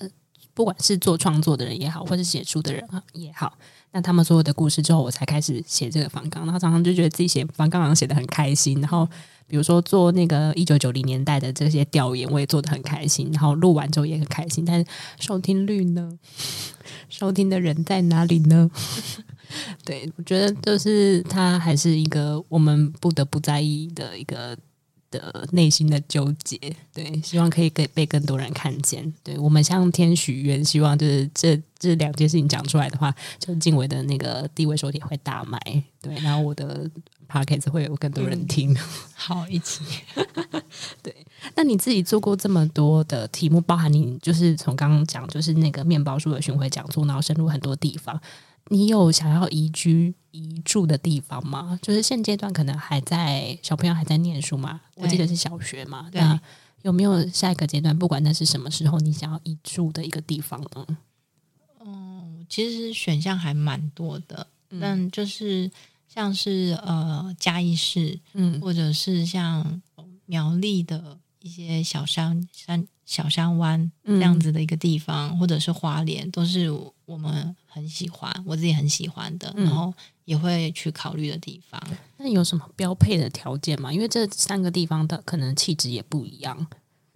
Speaker 2: 不管是做创作的人也好，或是写书的人也好，那他们所有的故事之后，我才开始写这个访纲。然后常常就觉得自己写访纲好像写得很开心。然后比如说做那个一九九零年代的这些调研，我也做得很开心。然后录完之后也很开心，但是收听率呢？收听的人在哪里呢？对，我觉得就是它还是一个我们不得不在意的一个。的内心的纠结，对，希望可以给被更多人看见。对，我们向天许愿，希望就是这这两件事情讲出来的话，就静伟的那个地位手帖会大卖，对，然后我的 p o c k e t 会有更多人听。嗯、
Speaker 1: 好，一起。
Speaker 2: 对，那你自己做过这么多的题目，包含你就是从刚刚讲，就是那个面包书的巡回讲座，然后深入很多地方。你有想要移居移住的地方吗？就是现阶段可能还在小朋友还在念书嘛，我记得是小学嘛。对那有没有下一个阶段？不管那是什么时候，你想要移住的一个地方呢？
Speaker 1: 嗯，其实选项还蛮多的，嗯、但就是像是呃嘉义市，嗯，或者是像苗栗的一些小山山小山湾这样子的一个地方，嗯、或者是花莲，都是我们。很喜欢，我自己很喜欢的，然后也会去考虑的地方。
Speaker 2: 那有什么标配的条件吗？因为这三个地方的可能气质也不一样。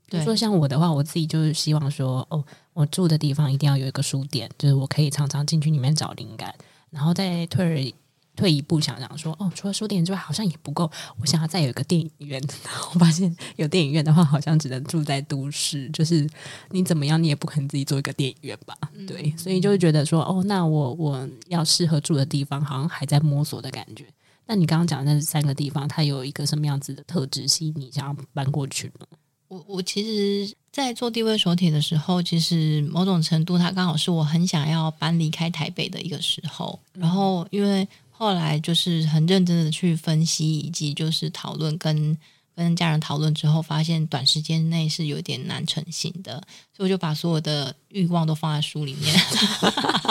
Speaker 2: 比如说像我的话，我自己就是希望说，哦，我住的地方一定要有一个书店，就是我可以常常进去里面找灵感，然后再退。退一步想想说，哦，除了书店之外，好像也不够。我想要再有一个电影院。我发现有电影院的话，好像只能住在都市。就是你怎么样，你也不可能自己做一个电影院吧？嗯、对，所以就会觉得说，哦，那我我要适合住的地方，好像还在摸索的感觉。那你刚刚讲的那三个地方，它有一个什么样子的特质，吸引你想要搬过去呢？
Speaker 1: 我我其实，在做地位手帖的时候，其实某种程度，它刚好是我很想要搬离开台北的一个时候。然后因为后来就是很认真的去分析，以及就是讨论，跟跟家人讨论之后，发现短时间内是有点难成型的，所以我就把所有的欲望都放在书里面。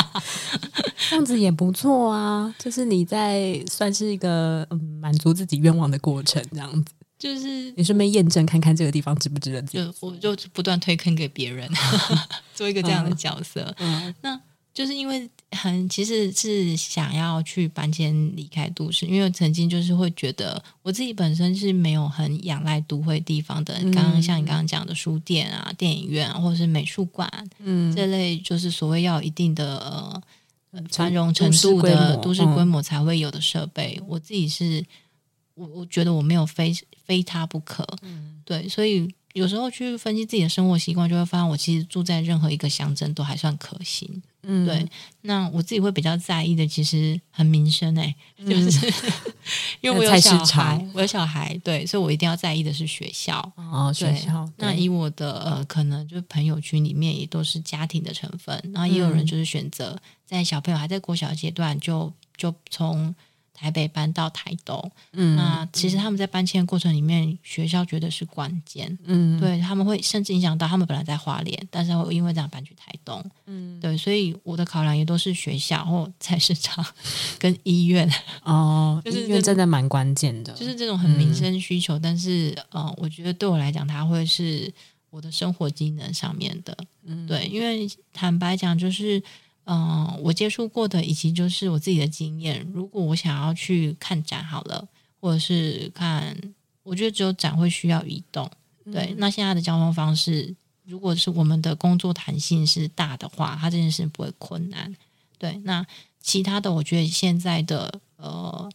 Speaker 2: 这样子也不错啊，就是你在算是一个嗯满足自己愿望的过程，这样子。
Speaker 1: 就是
Speaker 2: 你顺便验证看看这个地方值不值得，
Speaker 1: 就我就不断推坑给别人，做一个这样的角色。嗯，那。就是因为很其实是想要去搬迁离开都市，因为曾经就是会觉得我自己本身是没有很仰赖都会地方的。刚刚像你刚刚讲的书店啊、电影院啊，或者是美术馆，嗯，这类就是所谓要有一定的呃繁荣程度的都市规模才会有的设备，我自己是我我觉得我没有非非它不可，嗯，对，所以。有时候去分析自己的生活习惯，就会发现我其实住在任何一个乡镇都还算可行。嗯，对。那我自己会比较在意的，其实很民生哎、欸，就是、嗯、因为我有小孩，我有小孩，对，所以我一定要在意的是学校。
Speaker 2: 哦，学校。
Speaker 1: 那以我的呃，可能就是朋友圈里面也都是家庭的成分，然后也有人就是选择在小朋友还在国小阶段就就从。台北搬到台东，嗯，那其实他们在搬迁的过程里面，学校觉得是关键，嗯，对，他们会甚至影响到他们本来在花莲，但是会因为这样搬去台东，嗯，对，所以我的考量也都是学校或菜市场 跟医院。
Speaker 2: 哦，就是医院真的蛮关键的，
Speaker 1: 就是这种很民生需求，嗯、但是呃，我觉得对我来讲，它会是我的生活机能上面的，嗯，对，因为坦白讲，就是。嗯、呃，我接触过的以及就是我自己的经验，如果我想要去看展好了，或者是看，我觉得只有展会需要移动。对，嗯、那现在的交通方式，如果是我们的工作弹性是大的话，它这件事不会困难。对，那其他的，我觉得现在的呃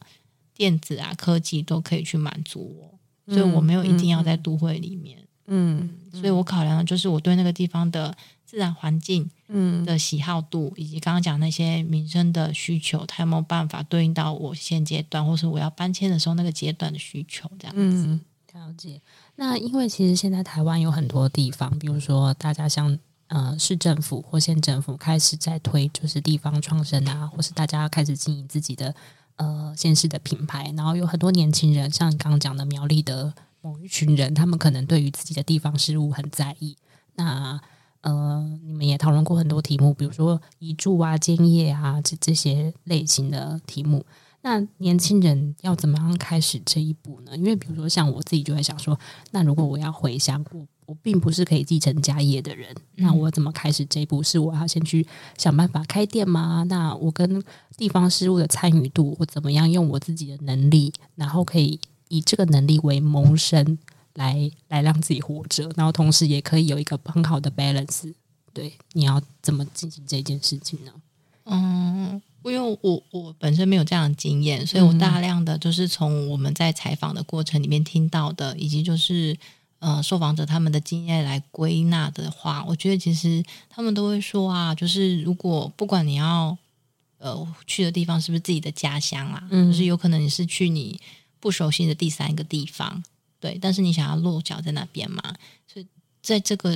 Speaker 1: 电子啊科技都可以去满足我，所以我没有一定要在都会里面。嗯，嗯，所以我考量的就是我对那个地方的。自然环境，嗯，的喜好度，以及刚刚讲那些民生的需求，它有没有办法对应到我现阶段，或是我要搬迁的时候那个阶段的需求？这样子，
Speaker 2: 嗯，了解。那因为其实现在台湾有很多地方，比如说大家像呃市政府或县政府开始在推，就是地方创生啊，或是大家要开始经营自己的呃县市的品牌，然后有很多年轻人，像刚刚讲的苗栗的某一群人，他们可能对于自己的地方事物很在意。那呃，你们也讨论过很多题目，比如说移住啊、兼业啊这这些类型的题目。那年轻人要怎么样开始这一步呢？因为比如说像我自己就会想说，那如果我要回乡，我我并不是可以继承家业的人，那我怎么开始这一步？是我要先去想办法开店吗？那我跟地方事务的参与度，我怎么样用我自己的能力，然后可以以这个能力为谋生？来来让自己活着，然后同时也可以有一个很好的 balance。对，你要怎么进行这件事情呢？
Speaker 1: 嗯，因为我我本身没有这样的经验，所以我大量的就是从我们在采访的过程里面听到的，以及就是呃受访者他们的经验来归纳的话，我觉得其实他们都会说啊，就是如果不管你要呃去的地方是不是自己的家乡啊，嗯，就是有可能你是去你不熟悉的第三个地方。对，但是你想要落脚在那边嘛？所以在这个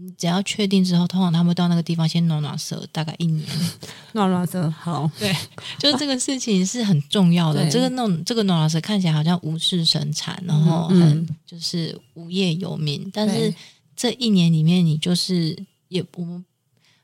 Speaker 1: 你只要确定之后，通常他们到那个地方先暖暖舌，大概一年
Speaker 2: 暖暖舌。好，
Speaker 1: 对，就是这个事情是很重要的。这个弄这个暖暖舌看起来好像无事生产，然后很就是无业游民，嗯、但是这一年里面，你就是也我们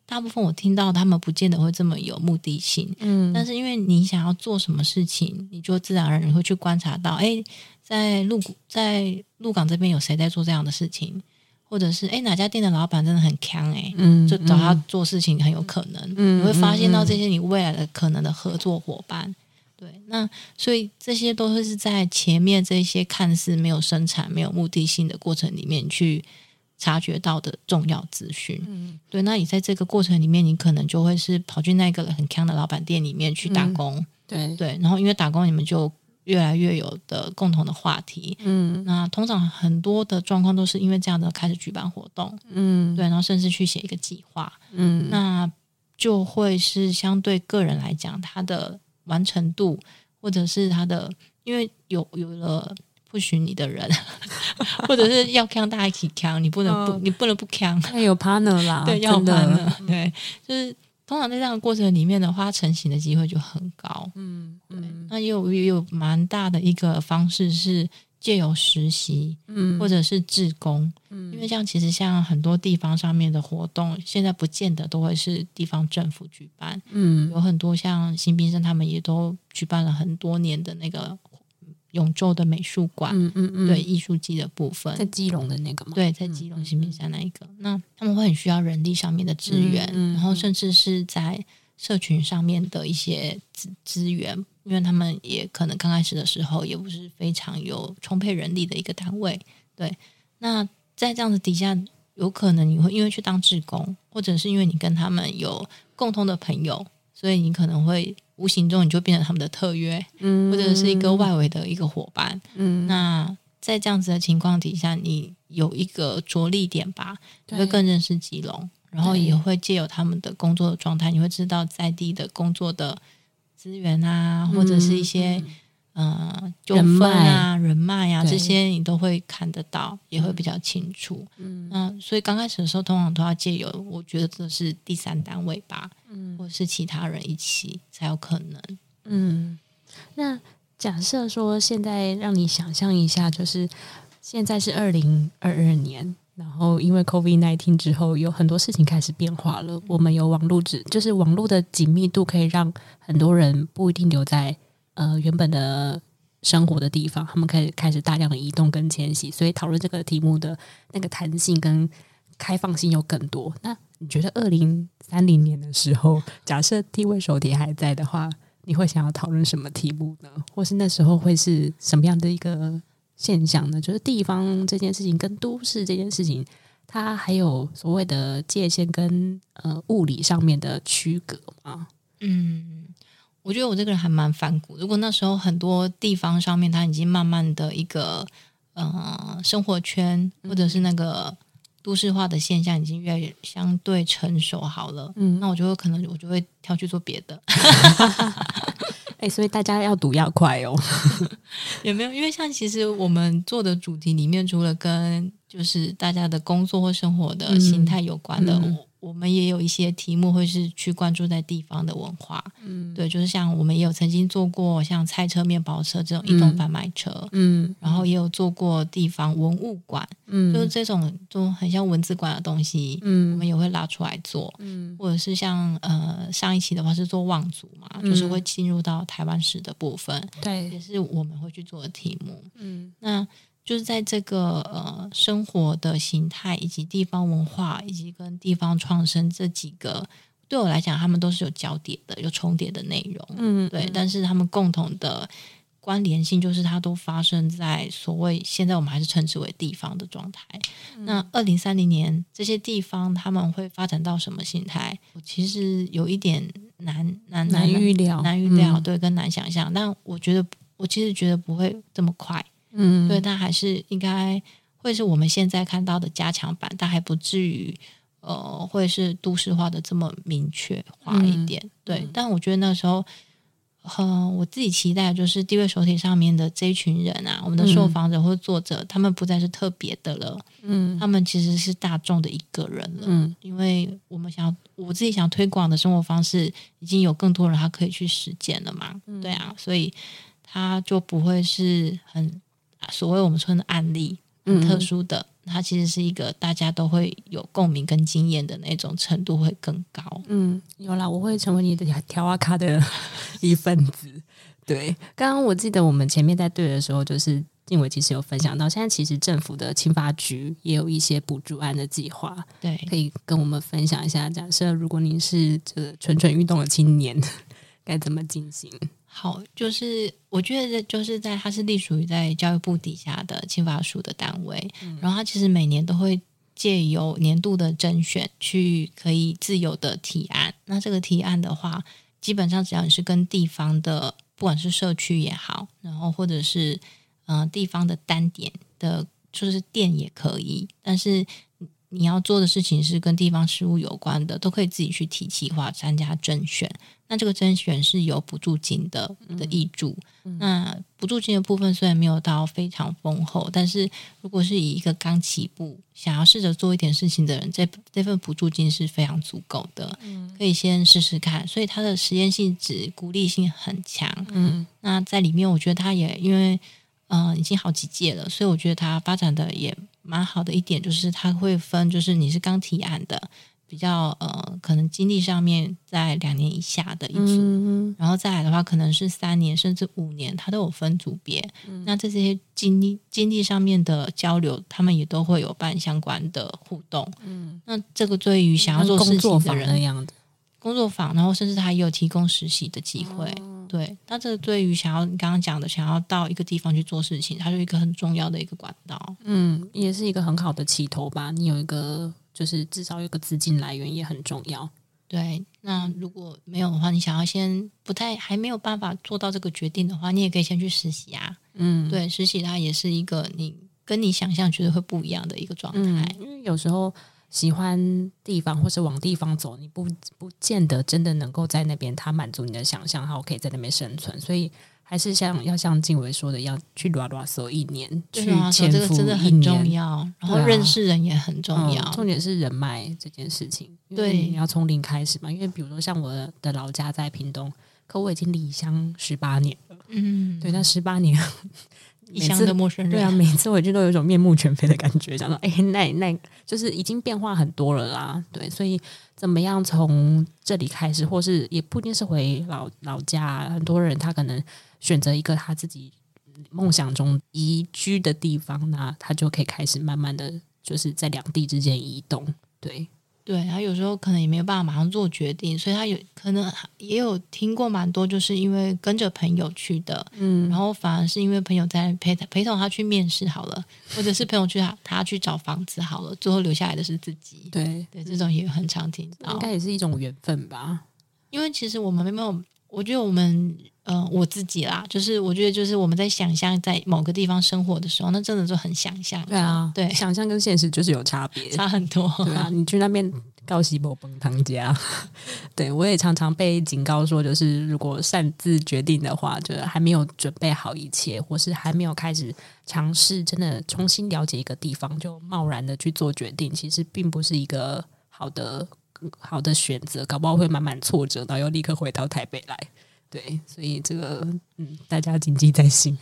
Speaker 1: 大部分我听到他们不见得会这么有目的性。嗯，但是因为你想要做什么事情，你就自然而然你会去观察到，哎。在鹿谷，在鹿港这边有谁在做这样的事情，或者是哎哪家店的老板真的很强哎，嗯，就找他做事情很有可能，嗯，你会发现到这些你未来的可能的合作伙伴，对，那所以这些都会是在前面这些看似没有生产、没有目的性的过程里面去察觉到的重要资讯，嗯，对，那你在这个过程里面，你可能就会是跑去那个很强的老板店里面去打工，嗯、对。对，然后因为打工你们就。越来越有的共同的话题，嗯，那通常很多的状况都是因为这样的开始举办活动，嗯，对，然后甚至去写一个计划，嗯，那就会是相对个人来讲，他的完成度或者是他的，因为有有了不许你的人，或者是要扛大家一起扛，你不能不、哦、你不能不扛，
Speaker 2: 要有 partner 啦，
Speaker 1: 对，要 partner，对，就是。通常在这样的过程里面的话，成型的机会就很高。嗯，对。那也有也有蛮大的一个方式是借由实习，嗯，或者是志工，嗯，因为像其实像很多地方上面的活动，现在不见得都会是地方政府举办，嗯，有很多像新兵生他们也都举办了很多年的那个永州的美术馆，嗯嗯嗯，对艺术季的部分，
Speaker 2: 在基隆的那个吗？
Speaker 1: 对，在基隆新平山那一个，那他们会很需要人力上面的资源，嗯嗯，然后甚至是在社群上面的一些资资源，因为他们也可能刚开始的时候也不是非常有充沛人力的一个单位，对。那在这样子底下，有可能你会因为去当志工，或者是因为你跟他们有共同的朋友，所以你可能会。无形中你就变成他们的特约，嗯，或者是一个外围的一个伙伴，嗯。那在这样子的情况底下，你有一个着力点吧，你会更认识吉隆，然后也会借由他们的工作的状态，你会知道在地的工作的资源啊，或者是一些。嗯，纠纷啊，人脉啊，这些你都会看得到，也会比较清楚。嗯，那所以刚开始的时候，通常都要借由，我觉得这是第三单位吧，嗯，或者是其他人一起才有可能。
Speaker 2: 嗯，那假设说现在让你想象一下，就是现在是二零二二年，然后因为 COVID nineteen 之后，有很多事情开始变化了。我们有网络，只就是网络的紧密度可以让很多人不一定留在。呃，原本的生活的地方，他们开始开始大量的移动跟迁徙，所以讨论这个题目的那个弹性跟开放性又更多。那你觉得二零三零年的时候，假设地位手碟还在的话，你会想要讨论什么题目呢？或是那时候会是什么样的一个现象呢？就是地方这件事情跟都市这件事情，它还有所谓的界限跟呃物理上面的区隔吗？
Speaker 1: 嗯。我觉得我这个人还蛮反骨。如果那时候很多地方上面，它已经慢慢的一个呃生活圈，或者是那个都市化的现象已经越来越相对成熟好了，嗯，那我就会可能我就会跳去做别的。
Speaker 2: 哎、欸，所以大家要读要快哦。
Speaker 1: 有没有？因为像其实我们做的主题里面，除了跟就是大家的工作或生活的心态有关的。嗯嗯我们也有一些题目会是去关注在地方的文化，嗯，对，就是像我们也有曾经做过像菜车、面包车这种移动贩卖车，嗯，嗯，然后也有做过地方文物馆，嗯，就是这种都很像文字馆的东西，嗯，我们也会拉出来做，嗯，或者是像呃上一期的话是做望族嘛，嗯，就是会进入到台湾史的部分，对，也是我们会去做的题目，嗯，那。就是在这个呃生活的形态，以及地方文化，以及跟地方创生这几个，对我来讲，他们都是有交叠的、有重叠的内容。嗯，对。但是他们共同的关联性，就是它都发生在所谓现在我们还是称之为地方的状态。嗯、那二零三零年这些地方他们会发展到什么形态？我其实有一点难难
Speaker 2: 难预料，
Speaker 1: 难预料，对，跟难想象。嗯、但我觉得，我其实觉得不会这么快。嗯，对，但还是应该会是我们现在看到的加强版，但还不至于呃，会是都市化的这么明确化一点。嗯、对，但我觉得那时候，呃，我自己期待就是地位手体上面的这一群人啊，我们的受访者或作者，嗯、他们不再是特别的了，嗯，他们其实是大众的一个人了，嗯，因为我们想我自己想推广的生活方式，已经有更多人他可以去实践了嘛，嗯、对啊，所以他就不会是很。所谓我们说的案例，很特殊的，嗯、它其实是一个大家都会有共鸣跟经验的那种程度会更高。
Speaker 2: 嗯，有啦，我会成为你的条啊卡的一份子。对，刚刚我记得我们前面在对的时候，就是静伟其实有分享到，现在其实政府的青发局也有一些补助案的计划，对，可以跟我们分享一下。假设如果您是这个蠢蠢欲动的青年，该怎么进行？
Speaker 1: 好，就是我觉得就是在它是隶属于在教育部底下的青发署的单位，嗯、然后它其实每年都会借由年度的甄选去可以自由的提案。那这个提案的话，基本上只要你是跟地方的，不管是社区也好，然后或者是嗯、呃、地方的单点的，就是店也可以，但是。你要做的事情是跟地方事务有关的，都可以自己去提企划参加甄选。那这个甄选是有补助金的的挹注。那补助金的部分虽然没有到非常丰厚，但是如果是以一个刚起步想要试着做一点事情的人，这这份补助金是非常足够的，嗯、可以先试试看。所以它的实验性质、鼓励性很强。嗯，那在里面，我觉得它也因为嗯、呃、已经好几届了，所以我觉得它发展的也。蛮好的一点就是它会分，就是你是刚提案的，比较呃，可能经历上面在两年以下的一组，
Speaker 2: 嗯、
Speaker 1: 然后再来的话，可能是三年甚至五年，它都有分组别。嗯、那这些经历经历上面的交流，他们也都会有办相关的互动。嗯，那这个对于想要做事情的人
Speaker 2: 的样的
Speaker 1: 工作坊，然后甚至他也有提供实习的机会。哦、对，那这个对于想要你刚刚讲的想要到一个地方去做事情，它是一个很重要的一个管道。
Speaker 2: 嗯，也是一个很好的起头吧。你有一个。就是至少有个资金来源也很重要。
Speaker 1: 对，那如果没有的话，你想要先不太还没有办法做到这个决定的话，你也可以先去实习啊。嗯，对，实习它也是一个你跟你想象觉得会不一样的一个状态。
Speaker 2: 嗯，因为有时候喜欢地方或是往地方走，你不不见得真的能够在那边，它满足你的想象，然后可以在那边生存，所以。还是像要像静伟说的，要去拉拉手一年，去潜
Speaker 1: 这个真的很重要。然后认识人也很重要，
Speaker 2: 啊嗯、重点是人脉这件事情。对，你要从零开始嘛。因为比如说像我的老家在屏东，可我已经离乡十八年了。嗯，对，那十八年。
Speaker 1: 异乡的陌生人，
Speaker 2: 对啊，每次回去都有一种面目全非的感觉，想到，哎，那那就是已经变化很多了啦。对，所以怎么样从这里开始，或是也不一定是回老老家，很多人他可能选择一个他自己梦想中宜居的地方，那他就可以开始慢慢的就是在两地之间移动，对。
Speaker 1: 对，他有时候可能也没有办法马上做决定，所以他有可能也有听过蛮多，就是因为跟着朋友去的，嗯，然后反而是因为朋友在陪他陪同他去面试好了，或者是朋友去他他去找房子好了，最后留下来的是自己。
Speaker 2: 对
Speaker 1: 对，这种也很常听到，
Speaker 2: 应该也是一种缘分吧。
Speaker 1: 因为其实我们没有，我觉得我们。嗯、呃，我自己啦，就是我觉得，就是我们在想象在某个地方生活的时候，那真的就很想象。
Speaker 2: 对啊，
Speaker 1: 对，
Speaker 2: 想象跟现实就是有差别，
Speaker 1: 差很多。
Speaker 2: 对啊，你去那边告西伯崩汤家，对我也常常被警告说，就是如果擅自决定的话，就是还没有准备好一切，或是还没有开始尝试，真的重新了解一个地方，就贸然的去做决定，其实并不是一个好的好的选择，搞不好会满满挫折，然后又立刻回到台北来。对，所以这个嗯，大家谨记在心。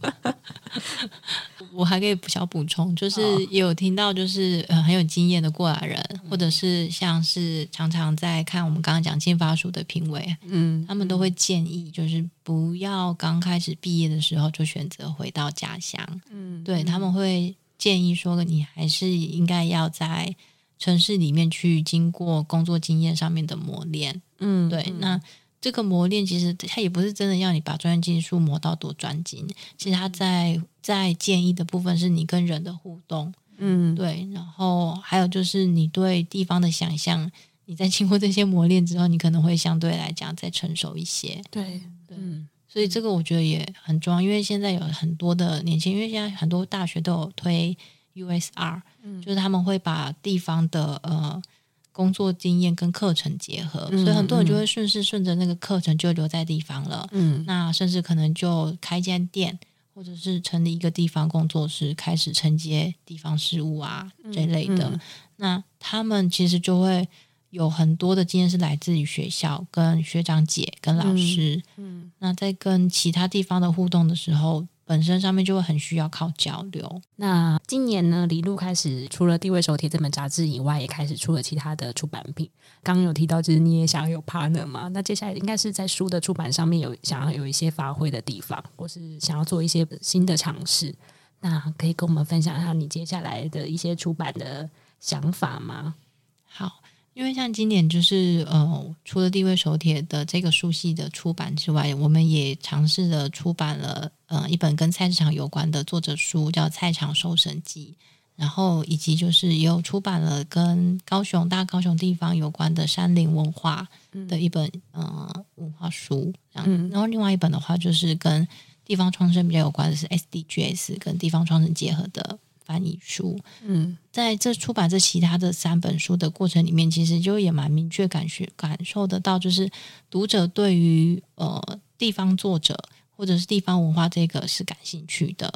Speaker 1: 我还可以小补充，就是也有听到，就是呃很有经验的过来人，嗯、或者是像是常常在看我们刚刚讲进发署的评委，嗯，他们都会建议，就是不要刚开始毕业的时候就选择回到家乡，嗯，对，他们会建议说，你还是应该要在城市里面去经过工作经验上面的磨练，嗯，对，那。这个磨练其实它也不是真的要你把专业技术磨到多专精，其实它在在建议的部分是你跟人的互动，嗯，对，然后还有就是你对地方的想象，你在经过这些磨练之后，你可能会相对来讲再成熟一些，
Speaker 2: 对，
Speaker 1: 对，所以这个我觉得也很重要，因为现在有很多的年轻，因为现在很多大学都有推 USR，嗯，就是他们会把地方的呃。工作经验跟课程结合，嗯、所以很多人就会顺势顺着那个课程就留在地方了。嗯，那甚至可能就开间店，或者是成立一个地方工作室，开始承接地方事务啊这类的。那他们其实就会有很多的经验是来自于学校，跟学长姐、跟老师。嗯，嗯那在跟其他地方的互动的时候。本身上面就会很需要靠交流。
Speaker 2: 那今年呢，李璐开始除了《地位手帖》这本杂志以外，也开始出了其他的出版品。刚刚有提到，就是你也想要有 partner 嘛？那接下来应该是在书的出版上面有想要有一些发挥的地方，或是想要做一些新的尝试。那可以跟我们分享一下你接下来的一些出版的想法吗？
Speaker 1: 好。因为像今年就是呃，除了地位手帖的这个书系的出版之外，我们也尝试着出版了呃一本跟菜市场有关的作者书，叫《菜场搜神记》，然后以及就是也有出版了跟高雄大高雄地方有关的山林文化的一本呃文化书，嗯，然后另外一本的话就是跟地方创生比较有关的是 SDGs 跟地方创生结合的。翻译书，嗯，在这出版这其他的三本书的过程里面，其实就也蛮明确感觉感受得到，就是读者对于呃地方作者或者是地方文化这个是感兴趣的，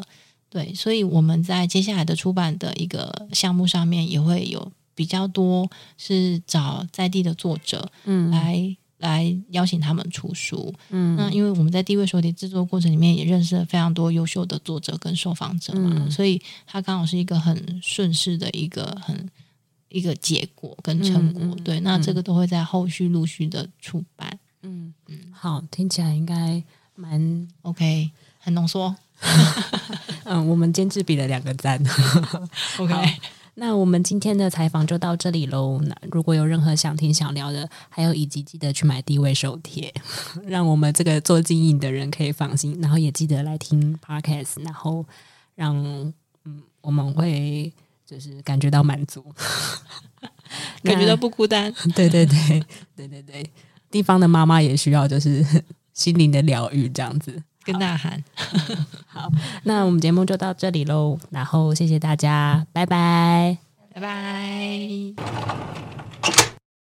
Speaker 1: 对，所以我们在接下来的出版的一个项目上面也会有比较多是找在地的作者，嗯，来。来邀请他们出书，嗯，那因为我们在地位手帖制作过程里面也认识了非常多优秀的作者跟受访者嘛，嗯、所以他刚好是一个很顺势的一个很一个结果跟成果。嗯、对，那这个都会在后续陆续的出版。
Speaker 2: 嗯嗯，好，听起来应该蛮
Speaker 1: OK，很浓缩。
Speaker 2: 嗯，我们监制比了两个赞。
Speaker 1: OK。
Speaker 2: 那我们今天的采访就到这里喽。那如果有任何想听想聊的，还有以及记得去买地位手贴，让我们这个做经营的人可以放心。然后也记得来听 Podcast，然后让嗯我们会就是感觉到满足，
Speaker 1: 感觉到不孤单。
Speaker 2: 对对对对对对，地方的妈妈也需要就是心灵的疗愈，这样子。
Speaker 1: 跟呐喊，
Speaker 2: 好，那我们节目就到这里喽，然后谢谢大家，拜拜，
Speaker 1: 拜拜。